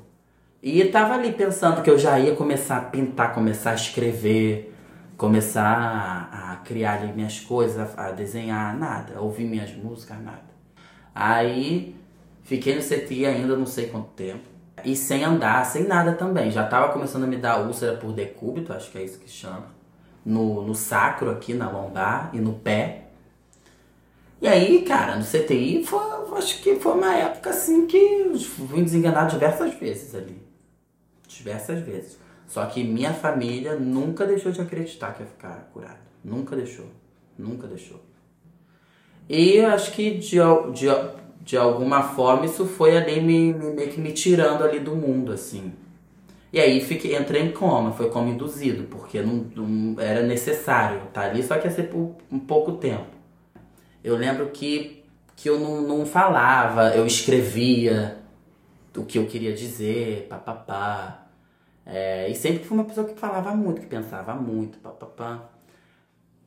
E tava ali pensando que eu já ia começar a pintar, começar a escrever, começar a, a criar ali minhas coisas, a, desenhar, nada. Ouvir minhas músicas, nada. Aí fiquei no CTI ainda não sei quanto tempo. E sem andar, sem nada também. Já tava começando a me dar úlcera por decúbito, acho que é isso que chama. No, no sacro aqui, na lombar e no pé. E aí, cara, no CTI, foi, acho que foi uma época assim que fui desenganado diversas vezes ali. Diversas vezes. Só que minha família nunca deixou de acreditar que ia ficar curado. Nunca deixou. Nunca deixou. E eu acho que de, de, de alguma forma isso foi ali me, me, meio que me tirando ali do mundo, assim. E aí fiquei, entrei em coma, foi como induzido, porque não, não era necessário estar ali, só que ia ser por um pouco tempo. Eu lembro que, que eu não, não falava, eu escrevia o que eu queria dizer, papapá. É, e sempre fui uma pessoa que falava muito, que pensava muito, papapá.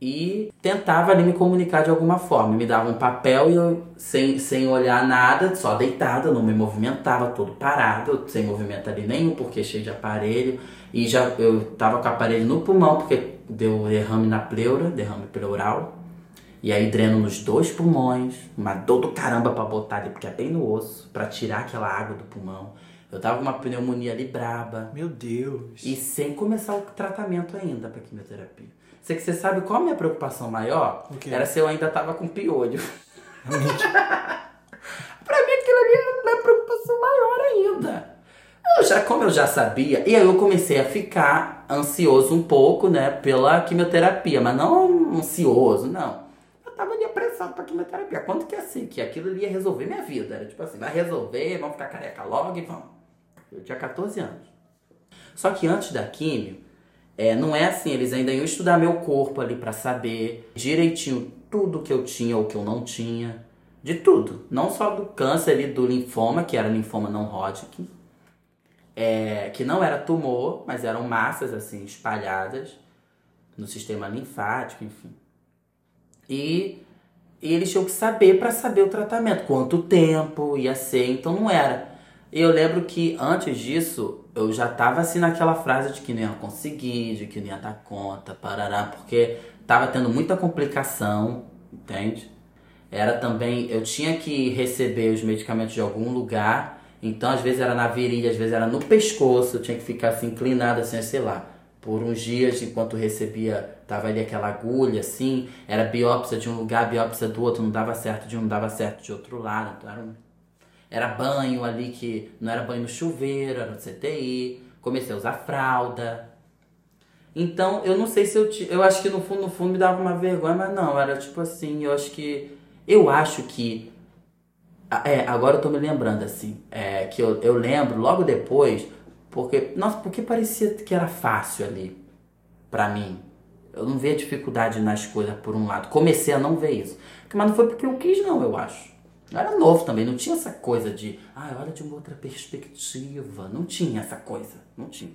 E tentava ali me comunicar de alguma forma. Me dava um papel e eu, sem, sem olhar nada, só deitada, não me movimentava, todo parado, sem movimento ali nenhum, porque cheio de aparelho. E já eu tava com o aparelho no pulmão, porque deu derrame na pleura, derrame pleural. E aí dreno nos dois pulmões, uma dor do caramba pra botar ali, porque é bem no osso, para tirar aquela água do pulmão. Eu tava com uma pneumonia ali braba. Meu Deus. E sem começar o tratamento ainda pra quimioterapia. Você que você sabe qual a minha preocupação maior? Era se eu ainda tava com piolho. *laughs* *laughs* pra mim aquilo ali era uma preocupação maior ainda. Eu já, como eu já sabia, e aí eu comecei a ficar ansioso um pouco, né, pela quimioterapia, mas não ansioso, não tava ali apressado pra quimioterapia. Quanto que assim, que aquilo ia resolver minha vida. Era tipo assim, vai resolver, vamos ficar careca logo e vamos. Eu tinha 14 anos. Só que antes da quimio, é, não é assim, eles ainda iam estudar meu corpo ali para saber direitinho tudo que eu tinha ou que eu não tinha. De tudo. Não só do câncer ali, do linfoma, que era linfoma não Hodgkin. É, que não era tumor, mas eram massas assim espalhadas no sistema linfático, enfim. E, e eles tinham que saber para saber o tratamento, quanto tempo ia ser, então não era. E eu lembro que antes disso, eu já tava assim naquela frase de que não ia conseguir, de que não ia dar conta, parará, porque tava tendo muita complicação, entende? Era também, eu tinha que receber os medicamentos de algum lugar, então às vezes era na virilha, às vezes era no pescoço, eu tinha que ficar assim inclinado assim, sei lá, por uns dias enquanto recebia, tava ali aquela agulha assim, era biópsia de um lugar, biópsia do outro, não dava certo de um, não dava certo de outro lado. Então era, era banho ali que não era banho no chuveiro, era no CTI. Comecei a usar fralda. Então, eu não sei se eu. Eu acho que no fundo, no fundo me dava uma vergonha, mas não, era tipo assim, eu acho que. Eu acho que. É, agora eu tô me lembrando assim, é, que eu, eu lembro logo depois porque, nossa, porque parecia que era fácil ali para mim. Eu não via dificuldade nas coisas por um lado. Comecei a não ver isso. Mas não foi porque eu quis, não, eu acho. Eu era novo também, não tinha essa coisa de, ah, olha de uma outra perspectiva. Não tinha essa coisa, não tinha.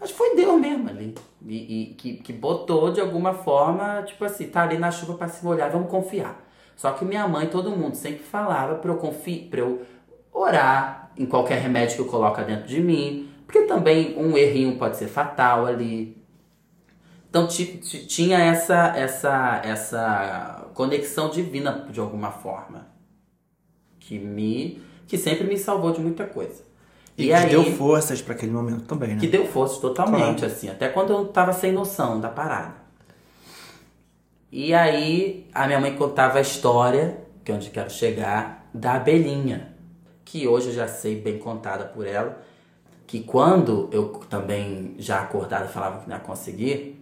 Que foi Deus mesmo ali. E, e que, que botou de alguma forma, tipo assim, tá ali na chuva para se molhar, vamos confiar. Só que minha mãe, todo mundo sempre falava pra eu confiar, pra eu orar, em qualquer remédio que eu coloco dentro de mim, porque também um errinho pode ser fatal ali. Então tinha essa essa essa conexão divina de alguma forma que me que sempre me salvou de muita coisa. E, e que aí, deu forças para aquele momento também, né? Que deu forças totalmente, claro. assim, até quando eu tava sem noção da parada. E aí a minha mãe contava a história, que é onde quero chegar, da abelhinha que hoje eu já sei bem contada por ela, que quando eu também já acordada falava que não ia conseguir,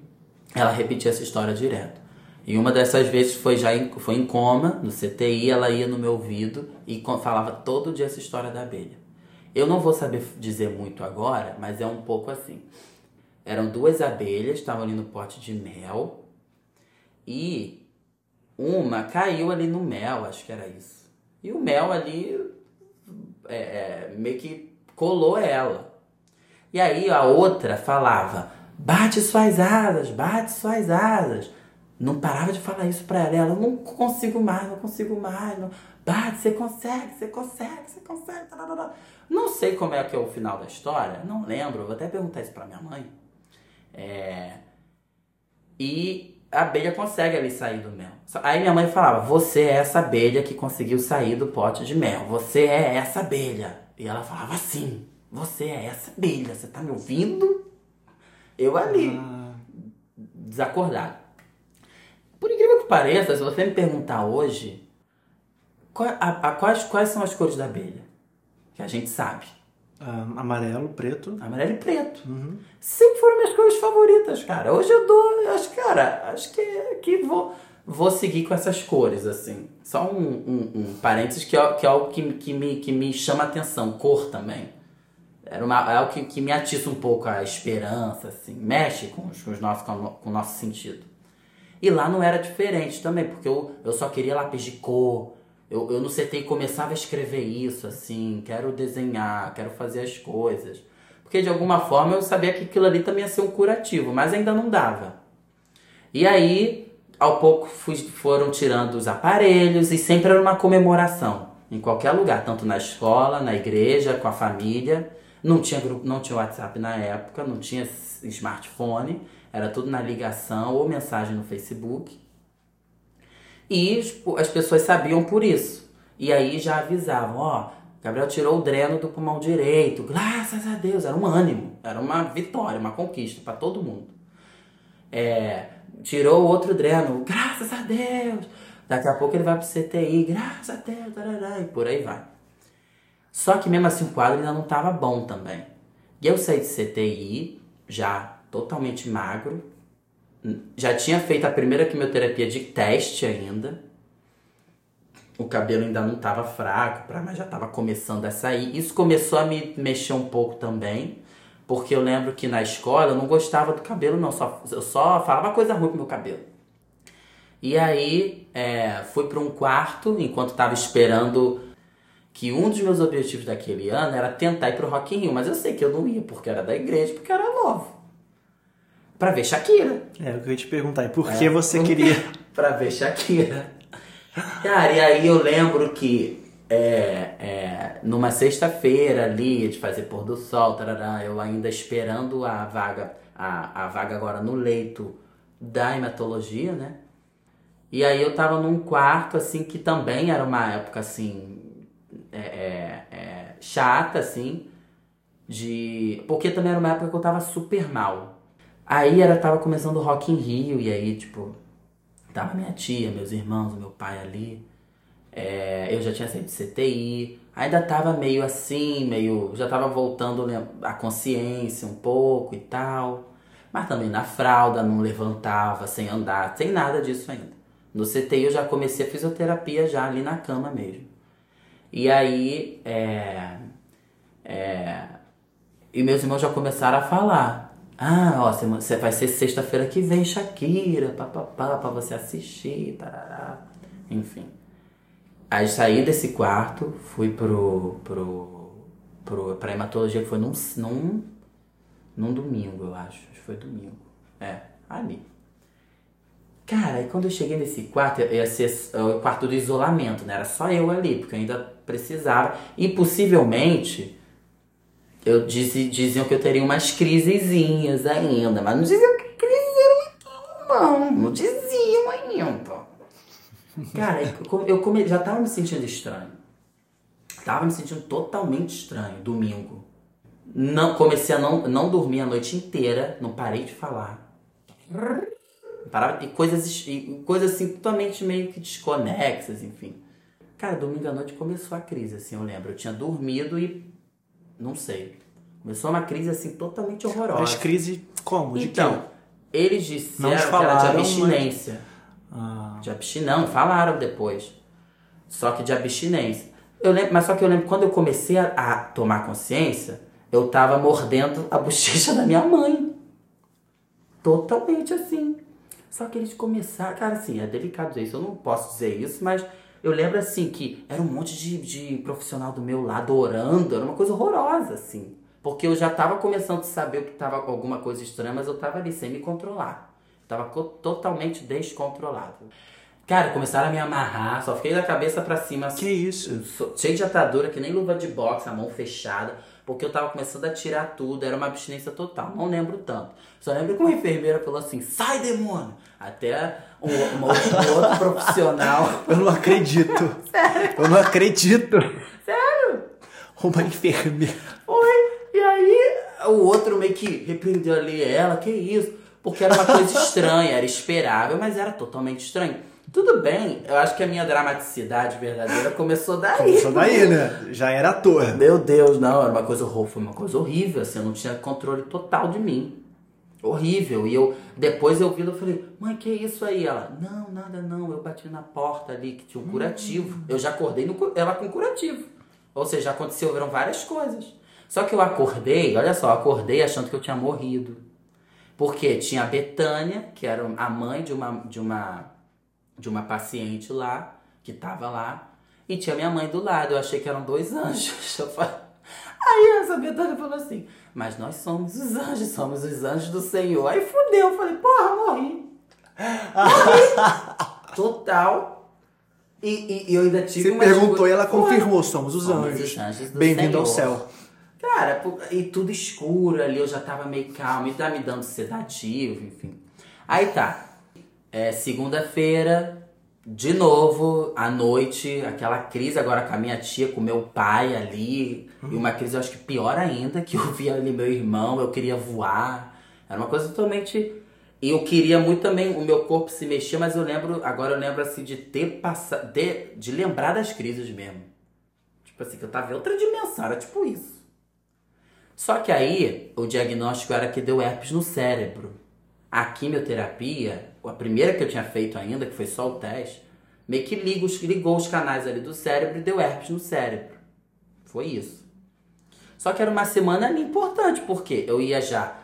ela repetia essa história direto. E uma dessas vezes foi já em, foi em coma, no CTI, ela ia no meu ouvido e falava todo dia essa história da abelha. Eu não vou saber dizer muito agora, mas é um pouco assim. Eram duas abelhas, estavam ali no pote de mel, e uma caiu ali no mel, acho que era isso. E o mel ali é, é, meio que colou ela. E aí a outra falava: bate suas asas, bate suas asas. Não parava de falar isso pra ela. Ela, não consigo mais, não consigo mais. Não... Bate, você consegue, você consegue, você consegue. Não sei como é que é o final da história, não lembro. Vou até perguntar isso pra minha mãe. É... E a abelha consegue ali sair do mel. Aí minha mãe falava: Você é essa abelha que conseguiu sair do pote de mel. Você é essa abelha. E ela falava assim: Você é essa abelha, você tá me ouvindo? Eu ali, Ah, desacordado. Por incrível que pareça, se você me perguntar hoje, qual- a- a- quais, quais são as cores da abelha? Que a gente sabe. ah, amarelo, preto. Amarelo e preto. Sempre foram minhas cores favoritas, cara. Hoje eu dou, eu acho, cara, acho que, que vou, vou seguir com essas cores, assim. Só um, um, um parênteses que é, que é algo que, que, me, que me chama atenção, cor também. Era uma, é algo que, que me atiça um pouco a esperança, assim. Mexe com, os, com, os nossos, com o nosso sentido. E lá não era diferente também, porque eu, eu só queria lápis de cor. Eu, eu no CTI começava a escrever isso, assim, quero desenhar, quero fazer as coisas. Porque de alguma forma eu sabia que aquilo ali também ia ser um curativo, mas ainda não dava. E aí, ao pouco fui- foram tirando os aparelhos e sempre era uma comemoração. Em qualquer lugar, tanto na escola, na igreja, com a família. Não tinha grupo, não tinha WhatsApp na época, não tinha smartphone, era tudo na ligação ou mensagem no Facebook. E tipo, as pessoas sabiam por isso. E aí já avisavam, ó, Gabriel tirou o dreno do pulmão direito, graças a Deus, era um ânimo, era uma vitória, uma conquista para todo mundo. É, tirou outro dreno, graças a Deus. Daqui a pouco ele vai pro CTI, graças a Deus, tarará, e por aí vai. Só que mesmo assim o quadro ainda não estava bom também. E eu saí de CTI, já totalmente magro. Já tinha feito a primeira quimioterapia de teste ainda. O cabelo ainda não estava fraco, mas já estava começando a sair. Isso começou a me mexer um pouco também. Porque eu lembro que na escola eu não gostava do cabelo, não. Só, eu só falava coisa ruim pro meu cabelo. E aí é, fui para um quarto enquanto estava esperando que um dos meus objetivos daquele ano era tentar ir pro Rock in Rio, mas eu sei que eu não ia porque era da igreja, porque era novo. Pra ver Shakira. É, o que eu ia te perguntar. E por que você *laughs* queria. pra *laughs* ver Shakira. Cara, e aí eu lembro que é, é, numa sexta-feira ali, de fazer pôr do sol, tarará, eu ainda esperando a vaga, a, a vaga agora no leito da hematologia, né? E aí eu tava num quarto, assim, que também era uma época, assim, é, é, é, chata, assim, de... Porque também era uma época que eu tava super mal. Aí era, tava começando o Rock in Rio, e aí, tipo, tava minha tia, meus irmãos, meu pai ali. É, eu já tinha saído de CTI. Ainda tava meio assim, meio... Já tava voltando a consciência um pouco e tal. Mas também na fralda, não levantava, sem andar, sem nada disso ainda. No CTI eu já comecei a fisioterapia já ali na cama mesmo. E aí, é, é, e meus irmãos já começaram a falar. Ah, ó, você- vai ser sexta-feira que vem, Shakira, papapá, pra você assistir, tarará. Enfim. Aí saí desse quarto, fui pro, pro, pro, pra hematologia, que foi num, num, num domingo, eu acho. Acho que foi domingo. É, ali. Cara, aí quando eu cheguei nesse quarto, ia ser o quarto do isolamento, né? Era só eu ali, porque eu ainda precisava. E possivelmente, eu dizi- diziam que eu teria umas crisezinhas ainda, mas não diziam que crises eram não. Não diziam ainda. Cara, eu come- já tava me sentindo estranho. Tava me sentindo totalmente estranho, domingo. Não, comecei a não, não dormir a noite inteira, não parei de falar. Parava, e coisas, e coisas assim totalmente meio que desconexas, enfim. Cara, domingo à noite começou a crise, assim, eu lembro. Eu tinha dormido e. Não sei. Começou uma crise assim totalmente horrorosa. Mas crise como? De então, eles disseram Não que era de falaram, abstinência. Ah, De abstinência. Não, falaram depois. Só que de abstinência. Eu lembro, mas só que eu lembro quando eu comecei a, a tomar consciência, eu tava mordendo a bochecha *laughs* da minha mãe. Totalmente assim. Só que eles começaram. Cara, assim, é delicado dizer isso. Eu não posso dizer isso, mas eu lembro assim que era um monte de, de profissional do meu lado orando. Era uma coisa horrorosa, assim. Porque eu já tava começando a saber que tava alguma coisa estranha, mas eu tava ali sem me controlar. Tava co- totalmente descontrolado. Cara, começaram a me amarrar, só fiquei da cabeça pra cima. que isso? Cheio de atadura, que nem luva de boxe, a mão fechada, porque eu tava começando a tirar tudo, era uma abstinência total. Não lembro tanto. Só lembro que uma enfermeira falou assim: sai, demônio! Até um, uma outra- um outro *laughs* profissional. Eu não acredito. *laughs* Eu não acredito. Sério? Uma enfermeira. Foi. E aí o outro meio que repreendeu ali ela, que isso? Porque era uma coisa estranha, era esperável, mas era totalmente estranho. Tudo bem, eu acho que a minha dramaticidade verdadeira começou daí. Começou daí, né? Já era ator. Meu Deus, não, era uma coisa horrível, foi uma coisa horrível, assim, eu não tinha controle total de mim. Horrível. E eu, depois eu vi, eu falei, mãe, que isso aí? Ela, não, nada não, eu bati na porta ali que tinha um curativo. Eu já acordei no, ela com curativo. Ou seja, aconteceram várias coisas. Só que eu acordei, olha só, eu acordei achando que eu tinha morrido. Porque tinha a Betânia, que era a mãe de uma, de uma, de uma paciente lá, que tava lá, e tinha minha mãe do lado. Eu achei que eram dois anjos. *laughs* Aí essa Betânia falou assim: Mas nós somos os anjos, somos os anjos do Senhor. Aí fudeu, eu falei: Porra, morri. Morri. *laughs* Total. E, e, e, eu ainda tive Você perguntou e ela confirmou: Somos os somos anjos. Os anjos Bem-vindo ao céu. Cara, e tudo escuro ali, eu já tava meio calmo, e tá me dando sedativo, enfim. Aí tá. É, segunda-feira, de novo, à noite, aquela crise agora com a minha tia, com meu pai ali. Uhum. E uma crise, eu acho que pior ainda, que eu via ali meu irmão, eu queria voar. Era uma coisa totalmente. E eu queria muito também, o meu corpo se mexer, mas eu lembro, agora eu lembro assim, de ter passado. De, de lembrar das crises mesmo. Tipo assim, que eu tava em outra dimensão, era tipo isso. Só que aí o diagnóstico era que deu herpes no cérebro. A quimioterapia, a primeira que eu tinha feito ainda, que foi só o teste, meio que ligou, ligou os canais ali do cérebro e deu herpes no cérebro. Foi isso. Só que era uma semana ali importante, porque eu ia já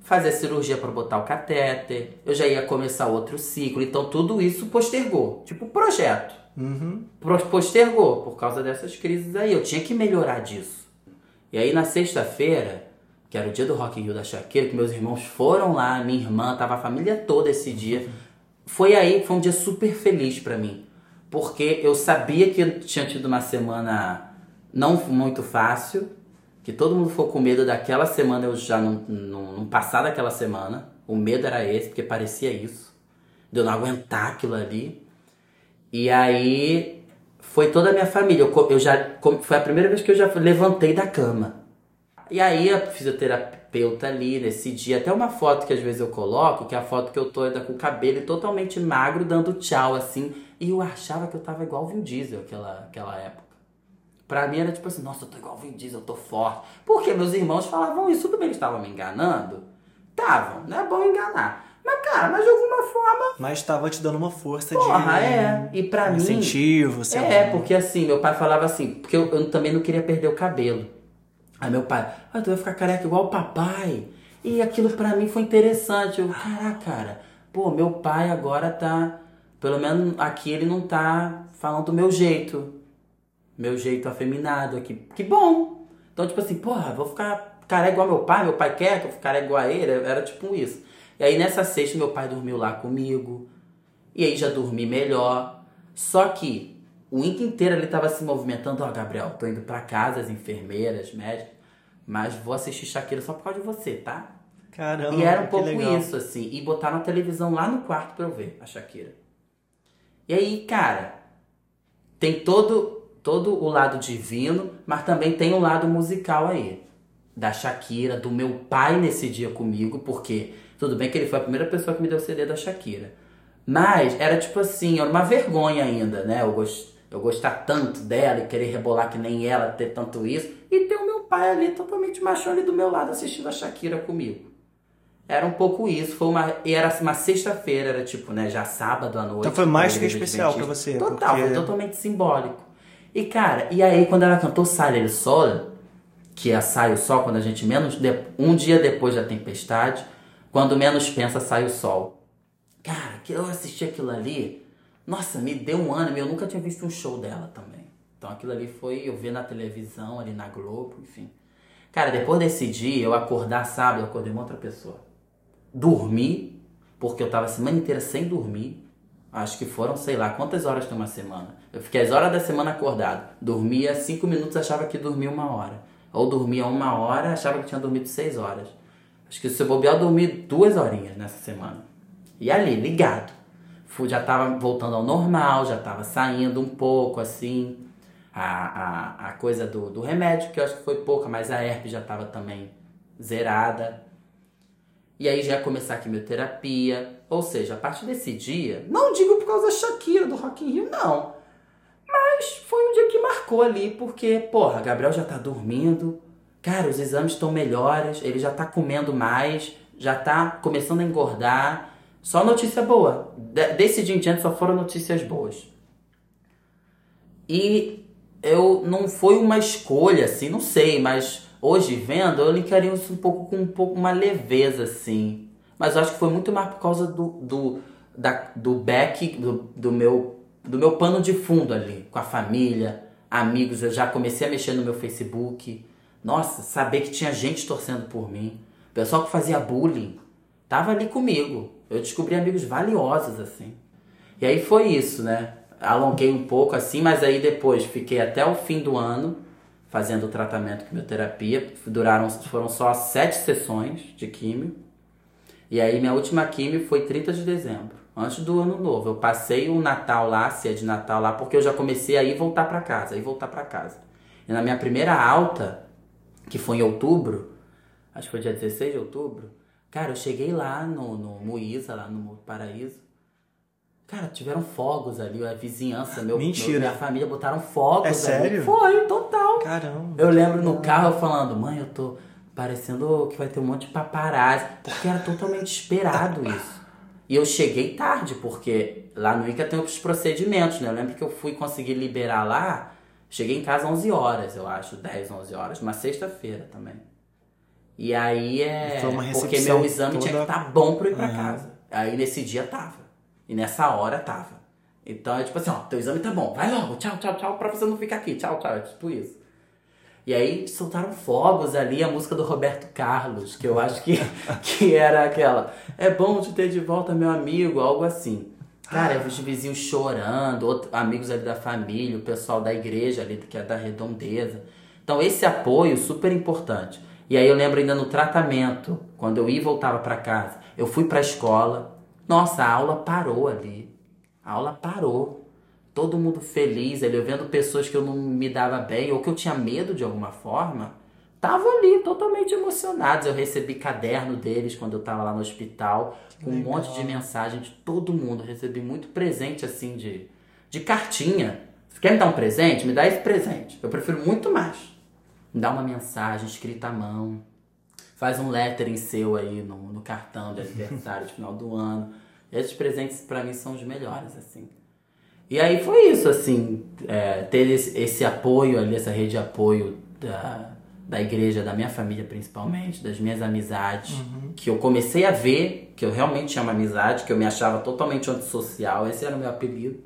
fazer a cirurgia para botar o catéter, eu já ia começar outro ciclo, então tudo isso postergou. Tipo, projeto. Uhum. Postergou por causa dessas crises aí. Eu tinha que melhorar disso. E aí na sexta-feira, que era o dia do Rock in Rio da Shakira, que meus irmãos foram lá, minha irmã, tava a família toda esse dia. Foi aí, foi um dia super feliz para mim. Porque eu sabia que eu tinha tido uma semana não muito fácil, que todo mundo ficou com medo daquela semana, eu já não, não, não passar daquela semana. O medo era esse, porque parecia isso. De eu não aguentar aquilo ali. E aí foi toda a minha família. Eu, eu já foi a primeira vez que eu já levantei da cama. E aí a fisioterapeuta ali nesse dia, até uma foto que às vezes eu coloco, que é a foto que eu tô ainda com o cabelo totalmente magro, dando tchau assim. E eu achava que eu tava igual o Vin Diesel aquela, aquela época. Pra mim era tipo assim, nossa, eu tô igual o Vin Diesel, eu tô forte. Porque meus irmãos falavam isso, tudo bem, eles estavam me enganando. Estavam, não é bom enganar. Mas, cara, mas de alguma forma. Mas estava te dando uma força Porra, de. é. E pra um mim. Incentivo, sei É, porque assim, meu pai falava assim, porque eu, eu, também não queria perder o cabelo. Aí meu pai, ah, tu vai ficar careca igual o papai. E aquilo pra mim foi interessante. Eu, caraca, cara, pô, meu pai agora tá. Pelo menos aqui ele não tá falando do meu jeito. Meu jeito afeminado aqui. Que bom! Então, tipo assim, porra, vou ficar careca igual meu pai, meu pai quer que eu fique careca igual a ele. Era tipo isso. E aí nessa sexta meu pai dormiu lá comigo. E aí já dormi melhor. Só que o inteiro ele tava se movimentando. Ó, oh, Gabriel, tô indo pra casa, as enfermeiras, médicos. Mas vou assistir Shakira só por causa de você, tá? Caramba. E era um pouco legal. isso, assim. E botaram a televisão lá no quarto pra eu ver a Shakira. E aí, cara, tem todo, todo o lado divino, mas também tem o um lado musical aí. Da Shakira, do meu pai nesse dia comigo, porque tudo bem que ele foi a primeira pessoa que me deu o CD da Shakira. Mas era tipo assim, era uma vergonha ainda, né? Eu, gost, eu gostar tanto dela e querer rebolar que nem ela, ter tanto isso. E ter o meu pai ali totalmente machão ali do meu lado assistindo a Shakira comigo. Era um pouco isso. Foi uma, e era uma sexta-feira, era tipo, né? Já sábado à noite. Então foi mais que especial para você. Total, porque... foi totalmente simbólico. E cara, e aí quando ela cantou Sale il Sol, que é Sai o Sol, quando a gente menos. Um dia depois da tempestade quando menos pensa, sai o sol. Cara, que eu assisti aquilo ali, nossa, me deu um ânimo. Eu nunca tinha visto um show dela também. Então aquilo ali foi eu ver na televisão, ali na Globo, enfim. Cara, depois desse dia, eu acordar sábado, eu acordei uma outra pessoa. Dormi, porque eu tava a semana inteira sem dormir. Acho que foram, sei lá, quantas horas tem uma semana. Eu fiquei as horas da semana acordado. Dormia cinco minutos, achava que dormia uma hora. Ou dormia uma hora, achava que tinha dormido seis horas. Acho que se eu bobear, eu dormi duas horinhas nessa semana. E ali, ligado. Fui, já tava voltando ao normal, já tava saindo um pouco, assim. A, a, a coisa do, do remédio, que eu acho que foi pouca, mas a herpes já estava também zerada. E aí já ia começar a quimioterapia. Ou seja, a partir desse dia, não digo por causa da Shakira, do Rock in Rio, não. Mas foi um dia que marcou ali, porque, porra, Gabriel já tá dormindo, cara, os exames estão melhores, ele já tá comendo mais, já tá começando a engordar. Só notícia boa. Desse dia em diante só foram notícias boas. E eu não foi uma escolha, assim, não sei, mas hoje vendo, eu linkaria isso um pouco com um pouco uma leveza, assim. Mas eu acho que foi muito mais por causa do, do, da, do back, do, do, meu, do meu pano de fundo ali, com a família, amigos. Eu já comecei a mexer no meu Facebook. Nossa, saber que tinha gente torcendo por mim. Pessoal que fazia bullying tava ali comigo. Eu descobri amigos valiosos, assim. E aí foi isso, né? Alonguei um pouco assim, mas aí depois fiquei até o fim do ano fazendo o tratamento quimioterapia. Duraram, foram só sete sessões de químio. E aí minha última quimio foi 30 de dezembro, antes do ano novo. Eu passei o Natal lá, se é de Natal lá, porque eu já comecei a ir voltar para casa, ir voltar para casa. E na minha primeira alta, que foi em outubro, acho que foi dia 16 de outubro, cara, eu cheguei lá no, no lá no Paraíso. Cara, tiveram fogos ali, a vizinhança, meu, Mentira. Meu, minha família botaram fogos é ali. sério? Foi, total. Caramba. Eu lembro no carro eu falando, mãe, eu tô parecendo que vai ter um monte de paparazzi, porque era totalmente esperado isso. E eu cheguei tarde, porque lá no ICA tem outros procedimentos, né? Eu lembro que eu fui conseguir liberar lá, cheguei em casa 11 horas, eu acho, 10, 11 horas, uma sexta-feira também. E aí é. Foi uma porque meu exame tinha que toda- estar bom pra eu ir pra Aham. casa. Aí nesse dia tava. E nessa hora tava. Então é tipo assim, ó, teu exame tá bom, vai logo, tchau, tchau, tchau, pra você não ficar aqui, tchau, tchau, é tipo isso. E aí soltaram fogos ali, a música do Roberto Carlos, que eu acho que, *laughs* que era aquela. É bom te ter de volta, meu amigo, algo assim. Cara, os vizinhos chorando, outros amigos ali da família, o pessoal da igreja ali, que é da redondeza. Então, esse apoio super importante. E aí eu lembro ainda no tratamento, quando eu ia e voltava para casa, eu fui pra escola, nossa, a aula parou ali. A aula parou. Todo mundo feliz, ali, eu vendo pessoas que eu não me dava bem ou que eu tinha medo de alguma forma, tava ali totalmente emocionados. Eu recebi caderno deles quando eu tava lá no hospital, com um monte de mensagem de todo mundo. Eu recebi muito presente assim de, de cartinha. Você quer me dar um presente? Me dá esse presente. Eu prefiro muito mais. Me dá uma mensagem escrita à mão. Faz um lettering seu aí no, no cartão de aniversário de final do ano. Esses presentes pra mim são os melhores, assim. E aí foi isso, assim, é, ter esse, esse apoio ali, essa rede de apoio da, da igreja, da minha família principalmente, das minhas amizades, que eu comecei a ver que eu realmente tinha uma amizade, que eu me achava totalmente antissocial, esse era o meu apelido.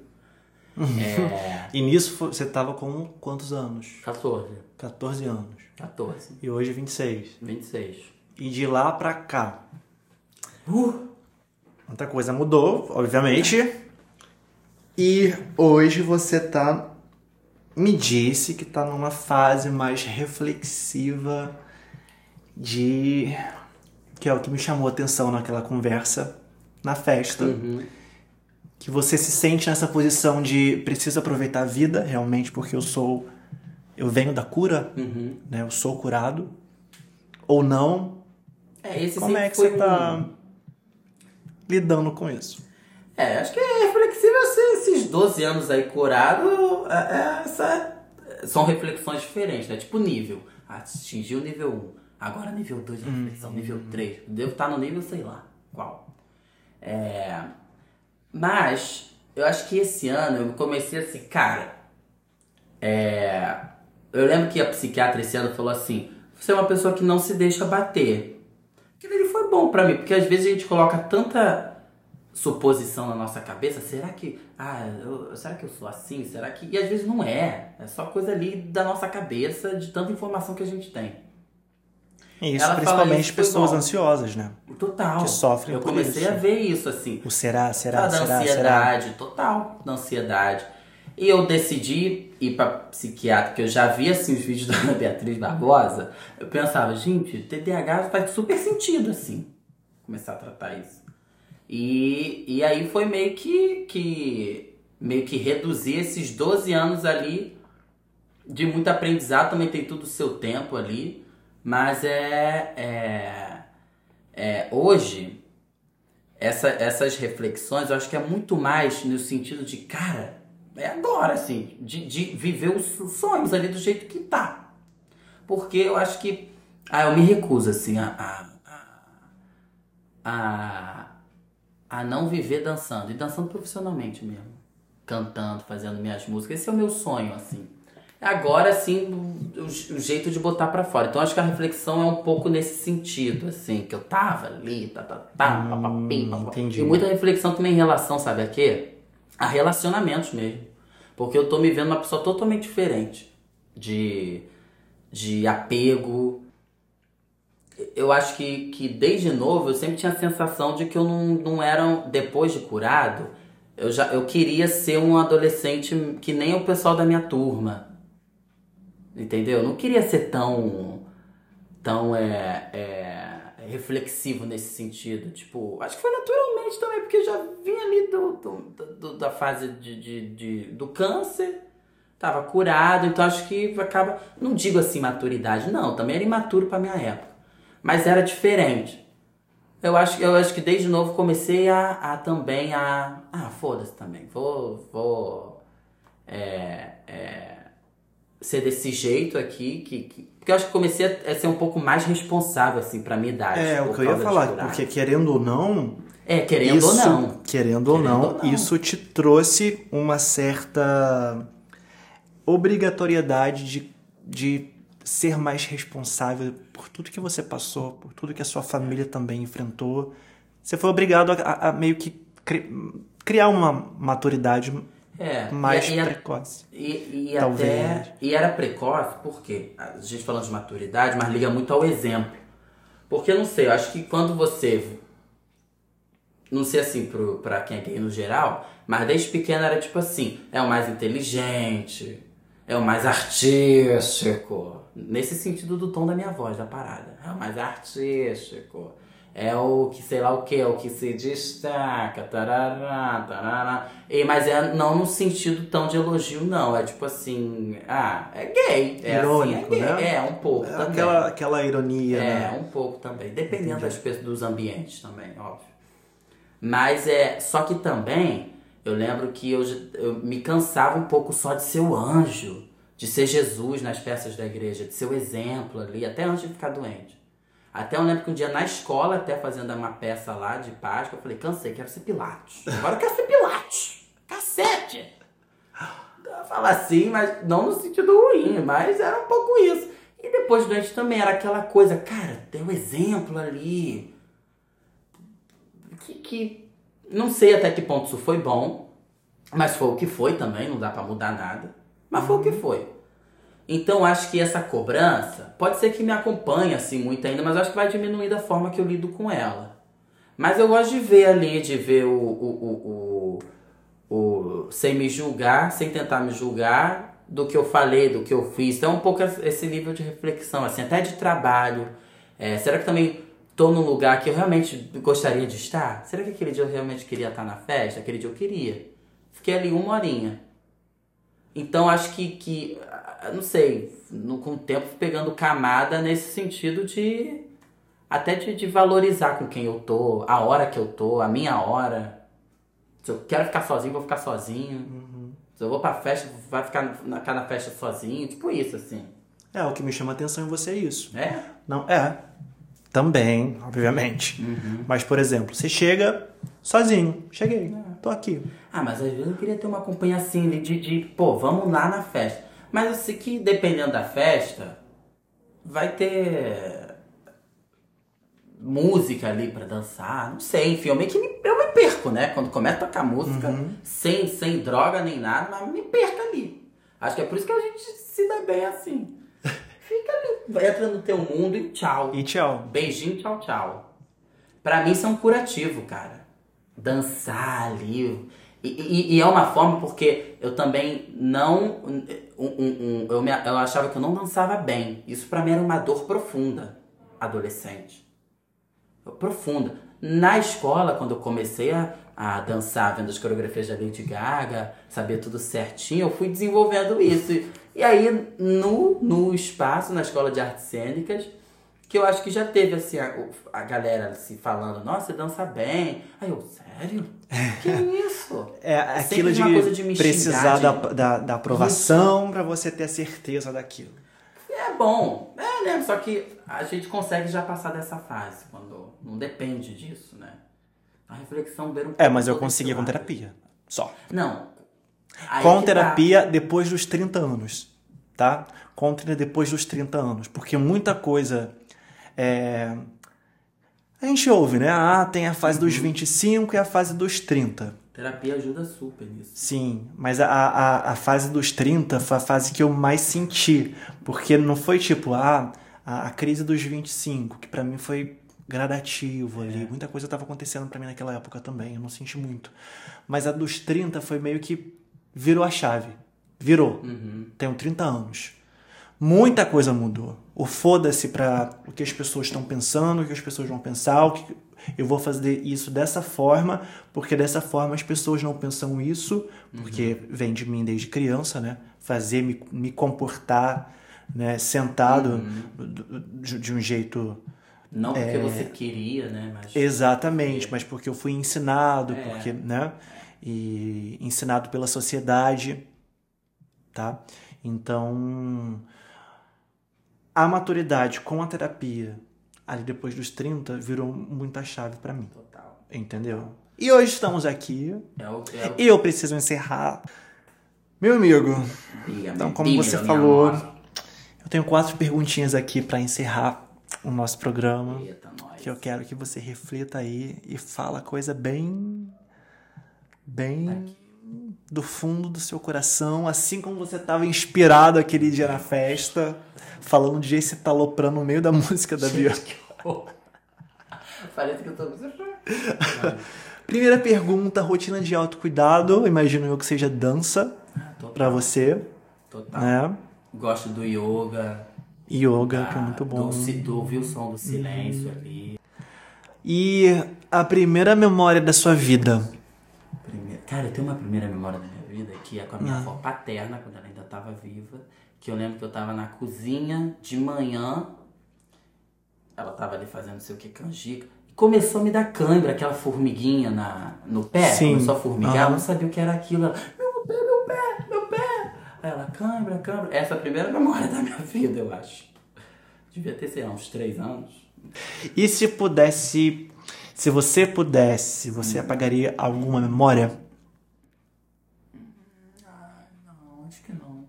É, *laughs* E nisso você tava com quantos anos? 14, 14 anos. 14, E hoje 26. 26. E de lá pra cá, Uh, muita coisa mudou, obviamente. E hoje você tá. Me disse que tá numa fase mais reflexiva de. Que é o que me chamou a atenção naquela conversa na festa. Que você se sente nessa posição de preciso aproveitar a vida, realmente, porque eu sou. Eu venho da cura, uhum. né? Eu sou curado. Ou não. É, esse Como é que você tá um- lidando com isso? É, acho que é reflexível esses 12 anos aí curado. É, é, essa- são reflexões diferentes, né? Tipo nível. Atingiu o nível 1. Agora nível 2 de reflexão, nível 3. Devo estar no nível, sei lá, qual. É, mas eu acho que esse ano eu comecei assim, cara. É, eu lembro que a psiquiatra esse ano falou assim: você é uma pessoa que não se deixa bater. Aquilo ali foi bom pra mim, porque às vezes a gente coloca tanta suposição na nossa cabeça, será que, ah, eu- será que eu sou assim? Será que e às vezes não é, é só coisa ali da nossa cabeça de tanta informação que a gente tem. E isso Ela principalmente isso, pessoas bom. ansiosas, né? Total. Que sofrem Eu comecei isso. a ver isso assim. O será, será, Ah, da será, será. ansiedade, total, da ansiedade. E eu decidi ir pra psiquiatra, porque eu já vi assim os vídeos *laughs* da Beatriz Barbosa. Eu pensava, gente, TDAH faz super sentido assim, começar a tratar isso. E, e aí foi meio que, que meio que reduzir esses 12 anos ali de muito aprendizado, também tem tudo o seu tempo ali. Mas é, é, é hoje, essa, essas reflexões eu acho que é muito mais no sentido de, cara, é agora, assim, de, de viver os sonhos ali do jeito que tá. Porque eu acho que. Ah, eu me recuso, assim, a, a, a, a não viver dançando. E dançando profissionalmente mesmo. Cantando, fazendo minhas músicas. Esse é o meu sonho, assim. Agora, assim, o, o jeito de botar para fora. Então, acho que a reflexão é um pouco nesse sentido, assim, que eu tava ali, tá, tá, tá, hum, papapim, Entendi. E muita reflexão também em relação, sabe a quê? A relacionamentos mesmo. Porque eu tô me vendo uma pessoa totalmente diferente. De, de apego. Eu acho que, que desde novo eu sempre tinha a sensação de que eu não, não era, depois de curado, eu já eu queria ser um adolescente que nem o pessoal da minha turma Entendeu? Não queria ser tão. tão é, é, reflexivo nesse sentido. Tipo, acho que foi naturalmente também, porque já vinha ali do, do, do da fase de, de, de, do câncer, tava curado, então acho que acaba. Não digo assim maturidade, não, também era imaturo pra minha época. Mas era diferente. Eu acho, eu acho que desde novo comecei a, a também a. Ah, foda-se também. Vou. vou é, é, ser desse jeito aqui, que, que, porque eu acho que comecei a, ser um pouco mais responsável, assim, pra minha idade. É, o que eu ia falar, porque querendo ou não. É, querendo isso, ou não. Querendo, ou, não, ou não, isso te trouxe uma certa obrigatoriedade de, de ser mais responsável por tudo que você passou, por tudo que a sua família também enfrentou. Você foi obrigado a, a meio que cri, criar uma maturidade é, mais e, precoce. E, e até. E era precoce porque a gente falando de maturidade, mas liga muito ao exemplo. Porque não sei, eu acho que quando você. Não sei assim pro, pra quem é gay no geral, mas desde pequeno era tipo assim: é o mais inteligente, é o mais artístico. Nesse sentido do tom da minha voz, da parada. É o mais artístico é o que sei lá o que, é o que se destaca, tarará, tarará. E, mas é não no sentido tão de elogio, não. É tipo assim, ah, é gay. É Irônico, assim, é né? É, um pouco é também. Aquela, aquela ironia, é, né? um pouco também. Dependendo das dos ambientes também, óbvio. Mas é. Só que também, eu lembro que eu, eu me cansava um pouco só de ser o anjo, de ser Jesus nas peças da igreja, de ser o exemplo ali, até antes de ficar doente. Até eu lembro que um dia na escola, até fazendo uma peça lá de Páscoa, eu falei, cansei, quero ser Pilatos. Agora eu quero ser Pilatos. Cacete! Eu falo assim, mas não no sentido ruim, mas era um pouco isso. E depois do doente também era aquela coisa, cara, tem um exemplo ali. Que, que não sei até que ponto isso foi bom, mas foi o que foi também, não dá para mudar nada. Mas foi o que foi. Então acho que essa cobrança pode ser que me acompanhe assim muito ainda, mas acho que vai diminuir da forma que eu lido com ela. Mas eu gosto de ver ali, de ver o, o, o, o, o sem me julgar, sem tentar me julgar, do que eu falei, do que eu fiz. Então é um pouco esse nível de reflexão, assim, até de trabalho. É, será que também estou num lugar que eu realmente gostaria de estar? Será que aquele dia eu realmente queria estar na festa? Aquele dia eu queria. Fiquei ali uma horinha. Então acho que, que não sei, no, com o tempo pegando camada nesse sentido de até de, de, valorizar com quem eu tô, a hora que eu tô, a minha hora. Se eu quero ficar sozinho, vou ficar sozinho. Uhum. Se eu vou pra festa, vai ficar na, ficar na festa sozinho. Tipo isso, assim. É, o que me chama atenção em você é isso. É? Não, é. Também, obviamente. Uhum. Mas, por exemplo, você chega sozinho. Cheguei, é. Tô aqui. Ah, mas às vezes eu queria ter uma companhia assim, de, de, pô, vamos lá na festa. Mas eu sei que dependendo da festa, vai ter música ali para dançar, não sei, enfim, eu meio que me, eu me perco, né? Quando começa a tocar música, uhum. sem, sem droga nem nada, mas me perco ali. Acho que é por isso que a gente se dá bem assim. *laughs* Fica ali, entra no teu mundo e tchau. E tchau. Beijinho, tchau, tchau. Pra mim, isso é um curativo, cara. Dançar ali. E, e, e, é uma forma porque eu também não. Um, um, um, eu, me, eu achava que eu não dançava bem. Isso para mim era uma dor profunda, adolescente. profunda. Na escola, quando eu comecei a, a dançar, vendo as coreografias da Lady Gaga, saber tudo certinho, eu fui desenvolvendo isso. E, e aí, no, no espaço, na escola de artes cênicas, que eu acho que já teve assim, a, a galera assim, falando, nossa, você dança bem. Aí eu, sério? Que isso? É, É aquilo de, de precisar xingar, da, de- da, da aprovação pra você ter a certeza daquilo. É bom, é, né? Só que a gente consegue já passar dessa fase, quando não depende disso, né? A reflexão beira um É, mas eu pouco consegui com terapia. Só. Não. Aí com que terapia depois dos 30 anos, tá? Com terapia depois dos 30 anos. Porque muita coisa. É, A gente ouve, né? Ah, tem a fase Uhum. dos 25 e a fase dos 30. Tá. Terapia ajuda super nisso. Sim, mas a, a, a fase dos 30 foi a fase que eu mais senti. Porque não foi tipo, ah, a, a crise dos 25, que pra mim foi gradativo ali. Muita coisa tava acontecendo pra mim naquela época também, eu não senti muito. Mas a dos 30 foi meio que virou a chave. Virou. Tenho 30 anos. Muita coisa mudou. O foda-se pra o que as pessoas estão pensando, o que as pessoas vão pensar, o que eu vou fazer isso dessa forma, porque dessa forma as pessoas não pensam isso, porque vem de mim desde criança, né? Fazer me, me comportar, né, sentado do- de, de um jeito Não porque É. você queria, né? Mas Exatamente, mas porque eu fui ensinado, É. porque, né? E ensinado pela sociedade, tá? Então, a maturidade com a terapia, ali depois dos 30, virou muita chave pra mim, total. entendeu? E hoje estamos aqui É o, é o e eu preciso encerrar. Meu amigo, diga, então como você falou, eu tenho quatro perguntinhas aqui pra encerrar o nosso programa. Eita, que eu quero que você reflita aí e fala coisa bem bem do fundo do seu coração, assim como você estava inspirado aquele dia na festa, falando de esse taloprando no meio da *laughs* música da Bianca. *laughs* Parece que eu tô. Primeira pergunta, rotina de autocuidado, imagino eu que seja dança Total. pra você, Total. né? Gosto do yoga. Yoga, que é ah, muito bom. Do, do ouvir o som do silêncio Uhum. ali. E a primeira memória da sua vida? Cara, eu tenho uma primeira memória da minha vida que é com a Ah. minha avó paterna, quando ela ainda estava viva. Que eu lembro que eu tava na cozinha de manhã. Ela tava ali fazendo não sei o que, canjica. E começou a me dar cãibra, aquela formiguinha na, no pé. Sim. Começou a formigar, eu não sabia o que era aquilo. Ela, meu pé, meu pé, meu pé. Aí ela, cãibra, cãibra. Essa é a primeira memória da minha vida, eu acho. Devia ter, sei lá, uns três anos. E se pudesse, se você pudesse, você apagaria alguma memória? Não, acho que não.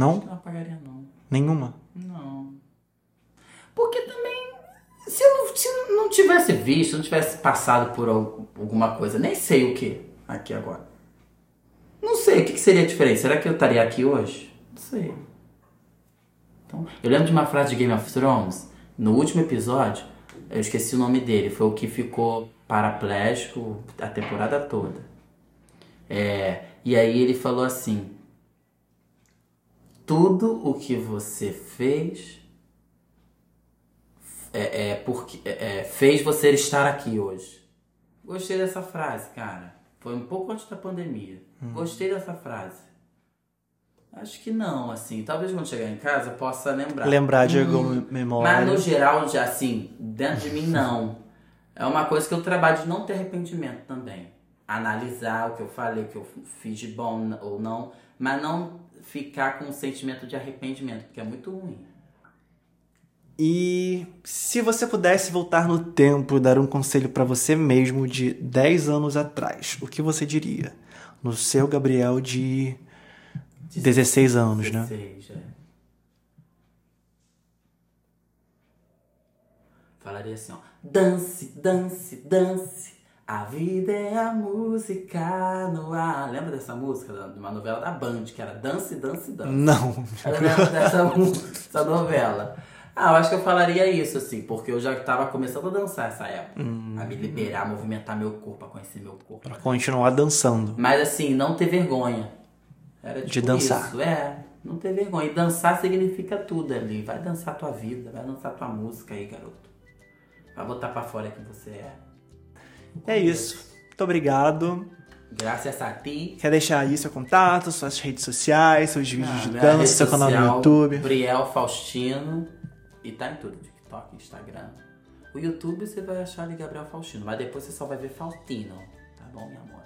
Não? Não apagaria, não. Nenhuma? Não. Porque também, se eu não, se eu não tivesse visto, não tivesse passado por al- alguma coisa, nem sei o que aqui agora. Não sei, o que, que seria diferente? Será que eu estaria aqui hoje? Não sei. Então, eu lembro de uma frase de Game of Thrones, no último episódio, eu esqueci o nome dele, foi o que ficou paraplégico a temporada toda. É, e aí ele falou assim: tudo o que você fez é, é porque é, é, fez você estar aqui hoje. Gostei dessa frase, cara. Foi um pouco antes da pandemia. Gostei dessa frase. Acho que não, assim. Talvez quando chegar em casa eu possa lembrar. Lembrar de Hum, alguma memória. Mas no geral, já assim, dentro de mim *laughs* não. É uma coisa que eu trabalho de não ter arrependimento também. Analisar o que eu falei, o que eu fiz de bom ou não, mas não ficar com um sentimento de arrependimento, porque é muito ruim. E se você pudesse voltar no tempo e dar um conselho pra você mesmo de 10 anos atrás, o que você diria? No seu Gabriel de 16 anos, né? 16, é. Falaria assim, ó. Dance, dance, dance. A vida é a música no ar. Lembra dessa música de uma novela da Band, que era Dance, Dance, Dance? Não. Eu lembro dessa, *laughs* dessa novela. Ah, eu acho que eu falaria isso, assim, porque eu já tava começando a dançar essa época. A me liberar, a movimentar meu corpo, a conhecer meu corpo. Pra continuar dançando. Mas assim, não ter vergonha. Era tipo De dançar. Isso, é. Não ter vergonha. E dançar significa tudo ali. Vai dançar tua vida, vai dançar tua música aí, garoto. Pra botar pra fora que você é. É isso. Muito obrigado. Graças a ti. Quer deixar aí seu contato, suas redes sociais, seus vídeos Ah, de dança, seu canal no YouTube? Briel Faustino. E tá em tudo, TikTok, Instagram. O YouTube você vai achar de Gabriel Faustino, mas depois você só vai ver Faustino, tá bom, minha amor?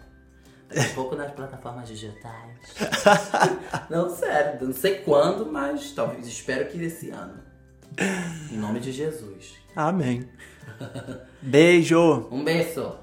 Daqui a *laughs* pouco nas plataformas digitais. *laughs* não, sério, não sei quando, mas talvez espero que esse ano. Em nome de Jesus. Amém. Beijo! Um beijo!